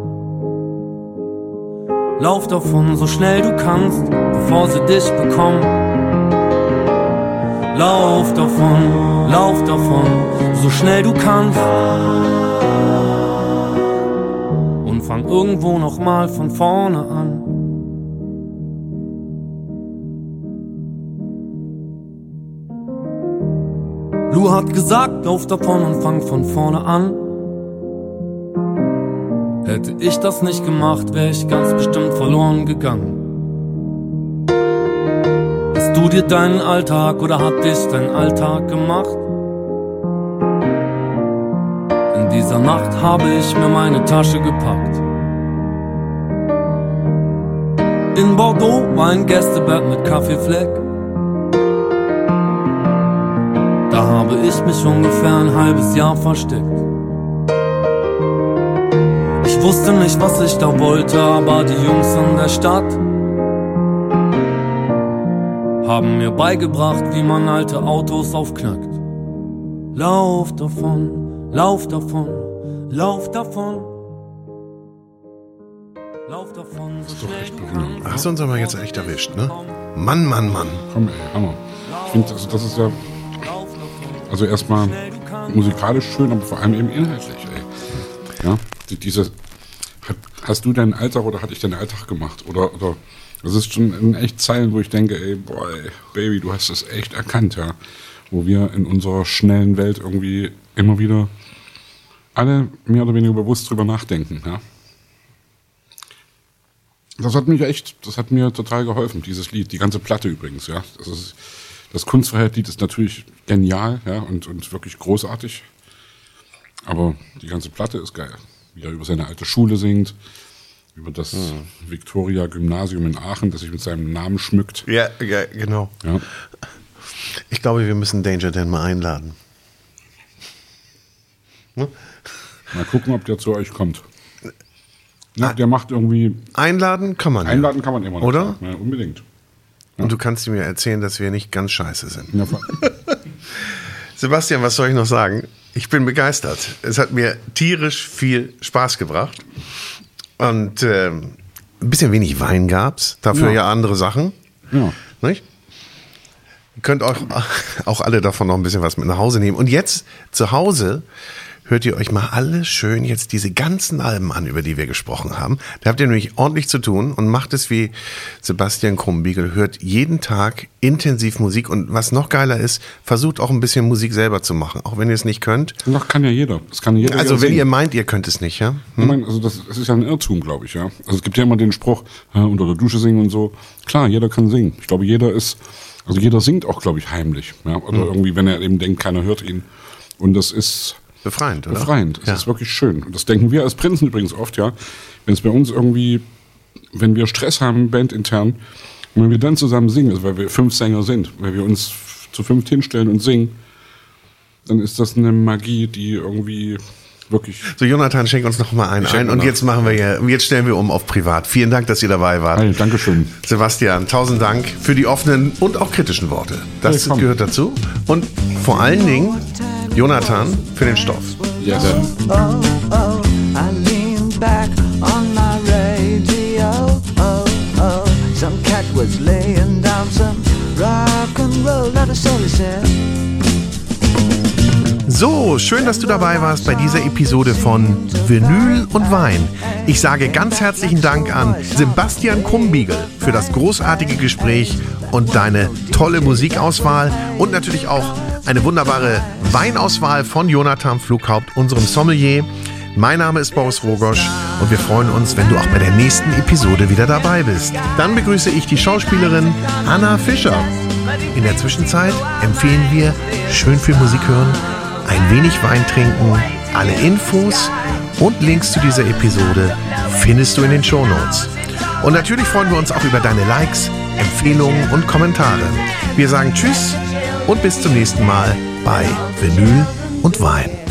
Lauf davon so schnell du kannst, bevor sie dich bekommen. Lauf davon, lauf davon, so schnell du kannst. Und fang irgendwo nochmal von vorne an. Lou hat gesagt, lauf davon und fang von vorne an. Hätte ich das nicht gemacht, wäre ich ganz bestimmt verloren gegangen. Hast du dir deinen Alltag oder hat dich dein Alltag gemacht? In dieser Nacht habe ich mir meine Tasche gepackt. In Bordeaux war ein Gästebett mit Kaffeefleck. Da habe ich mich ungefähr ein halbes Jahr versteckt. Ich wusste nicht, was ich da wollte, aber die Jungs in der Stadt haben mir beigebracht, wie man alte Autos aufknackt. Lauf davon, lauf davon, lauf davon. Lauf davon, so schnell du. Hast du uns aber jetzt echt erwischt, ne? Mann, Mann, Mann. Komm, ey, Hammer. Ich finde, das, das ist ja also erstmal musikalisch schön, aber vor allem eben inhaltlich, ey. Ja, die, diese, hat, hast du deinen Alltag oder hatte ich deinen Alltag gemacht? Oder, oder, das ist schon in echt Zeilen, wo ich denke, ey, boah, ey, Baby, du hast das echt erkannt, ja. Wo wir in unserer schnellen Welt irgendwie immer wieder alle mehr oder weniger bewusst drüber nachdenken, ja. Das hat mich echt, das hat mir total geholfen, dieses Lied, die ganze Platte übrigens, ja. Das ist, das Kunstfreiheit-Lied ist natürlich genial, ja, und, und wirklich großartig. Aber die ganze Platte ist geil. Wie er über seine alte Schule singt, über das Victoria-Gymnasium in Aachen, das sich mit seinem Namen schmückt. Ja, ja, genau. Ja. Ich glaube, wir müssen Danger Dan mal einladen. Mal gucken, ob der zu euch kommt. Na, der macht irgendwie, Einladen kann man. ja. einladen kann man immer noch. Oder? Ja, unbedingt. Und du kannst mir erzählen, dass wir nicht ganz scheiße sind. Ja, Sebastian, was soll ich noch sagen? Ich bin begeistert. Es hat mir tierisch viel Spaß gebracht. Und ähm, ein bisschen wenig Wein gab's, dafür ja, Ja. andere Sachen. ja. Nicht? Ihr könnt euch auch alle davon noch ein bisschen was mit nach Hause nehmen. Und jetzt zu Hause hört ihr euch mal alle schön jetzt diese ganzen Alben an, über die wir gesprochen haben. Da habt ihr nämlich ordentlich zu tun und macht es wie Sebastian Krumbiegel, hört jeden Tag intensiv Musik und was noch geiler ist, versucht auch ein bisschen Musik selber zu machen, auch wenn ihr es nicht könnt. Das kann ja jeder. Das kann jeder Also wenn singen. ihr meint, ihr könnt es nicht, ja? Ich meine, also das, das ist ja ein Irrtum, glaube ich, ja. Also es gibt ja immer den Spruch, äh, unter der Dusche singen und so. Klar, jeder kann singen. Ich glaube, jeder ist, also jeder singt auch, glaube ich, heimlich. Ja? Oder Mhm. irgendwie, wenn er eben denkt, keiner hört ihn. Und das ist Befreiend, oder? befreiend. Das Ja. ist wirklich schön. Und das denken wir als Prinzen übrigens oft, ja. Wenn es bei uns irgendwie, wenn wir Stress haben, bandintern, und wenn wir dann zusammen singen, also weil wir fünf Sänger sind, weil wir uns zu fünf hinstellen und singen, dann ist das eine Magie, die irgendwie wirklich So, Jonathan, schenk uns noch mal einen ein. Und jetzt machen wir hier, jetzt stellen wir um auf privat. Vielen Dank, dass ihr dabei wart. Hey, Dankeschön. Sebastian, tausend Dank für die offenen und auch kritischen Worte. Das Willkommen. gehört dazu. Und vor allen Dingen Jonathan für den Stoff. Yes. oh, oh. I lean back on my radio. Oh, oh. Some cat was laying down some rock and roll. Not a soul said. So, schön, dass du dabei warst bei dieser Episode von Vinyl und Wein. Ich sage ganz herzlichen Dank an Sebastian Krumbiegel für das großartige Gespräch und deine tolle Musikauswahl und natürlich auch eine wunderbare Weinauswahl von Jonathan Flughaupt, unserem Sommelier. Mein Name ist Boris Rogosch und wir freuen uns, wenn du auch bei der nächsten Episode wieder dabei bist. Dann begrüße ich die Schauspielerin Anna Fischer. In der Zwischenzeit empfehlen wir schön viel Musik hören, ein wenig Wein trinken. Alle Infos und Links zu dieser Episode findest du in den Shownotes. Und natürlich freuen wir uns auch über deine Likes, Empfehlungen und Kommentare. Wir sagen Tschüss und bis zum nächsten Mal bei Vinyl und Wein.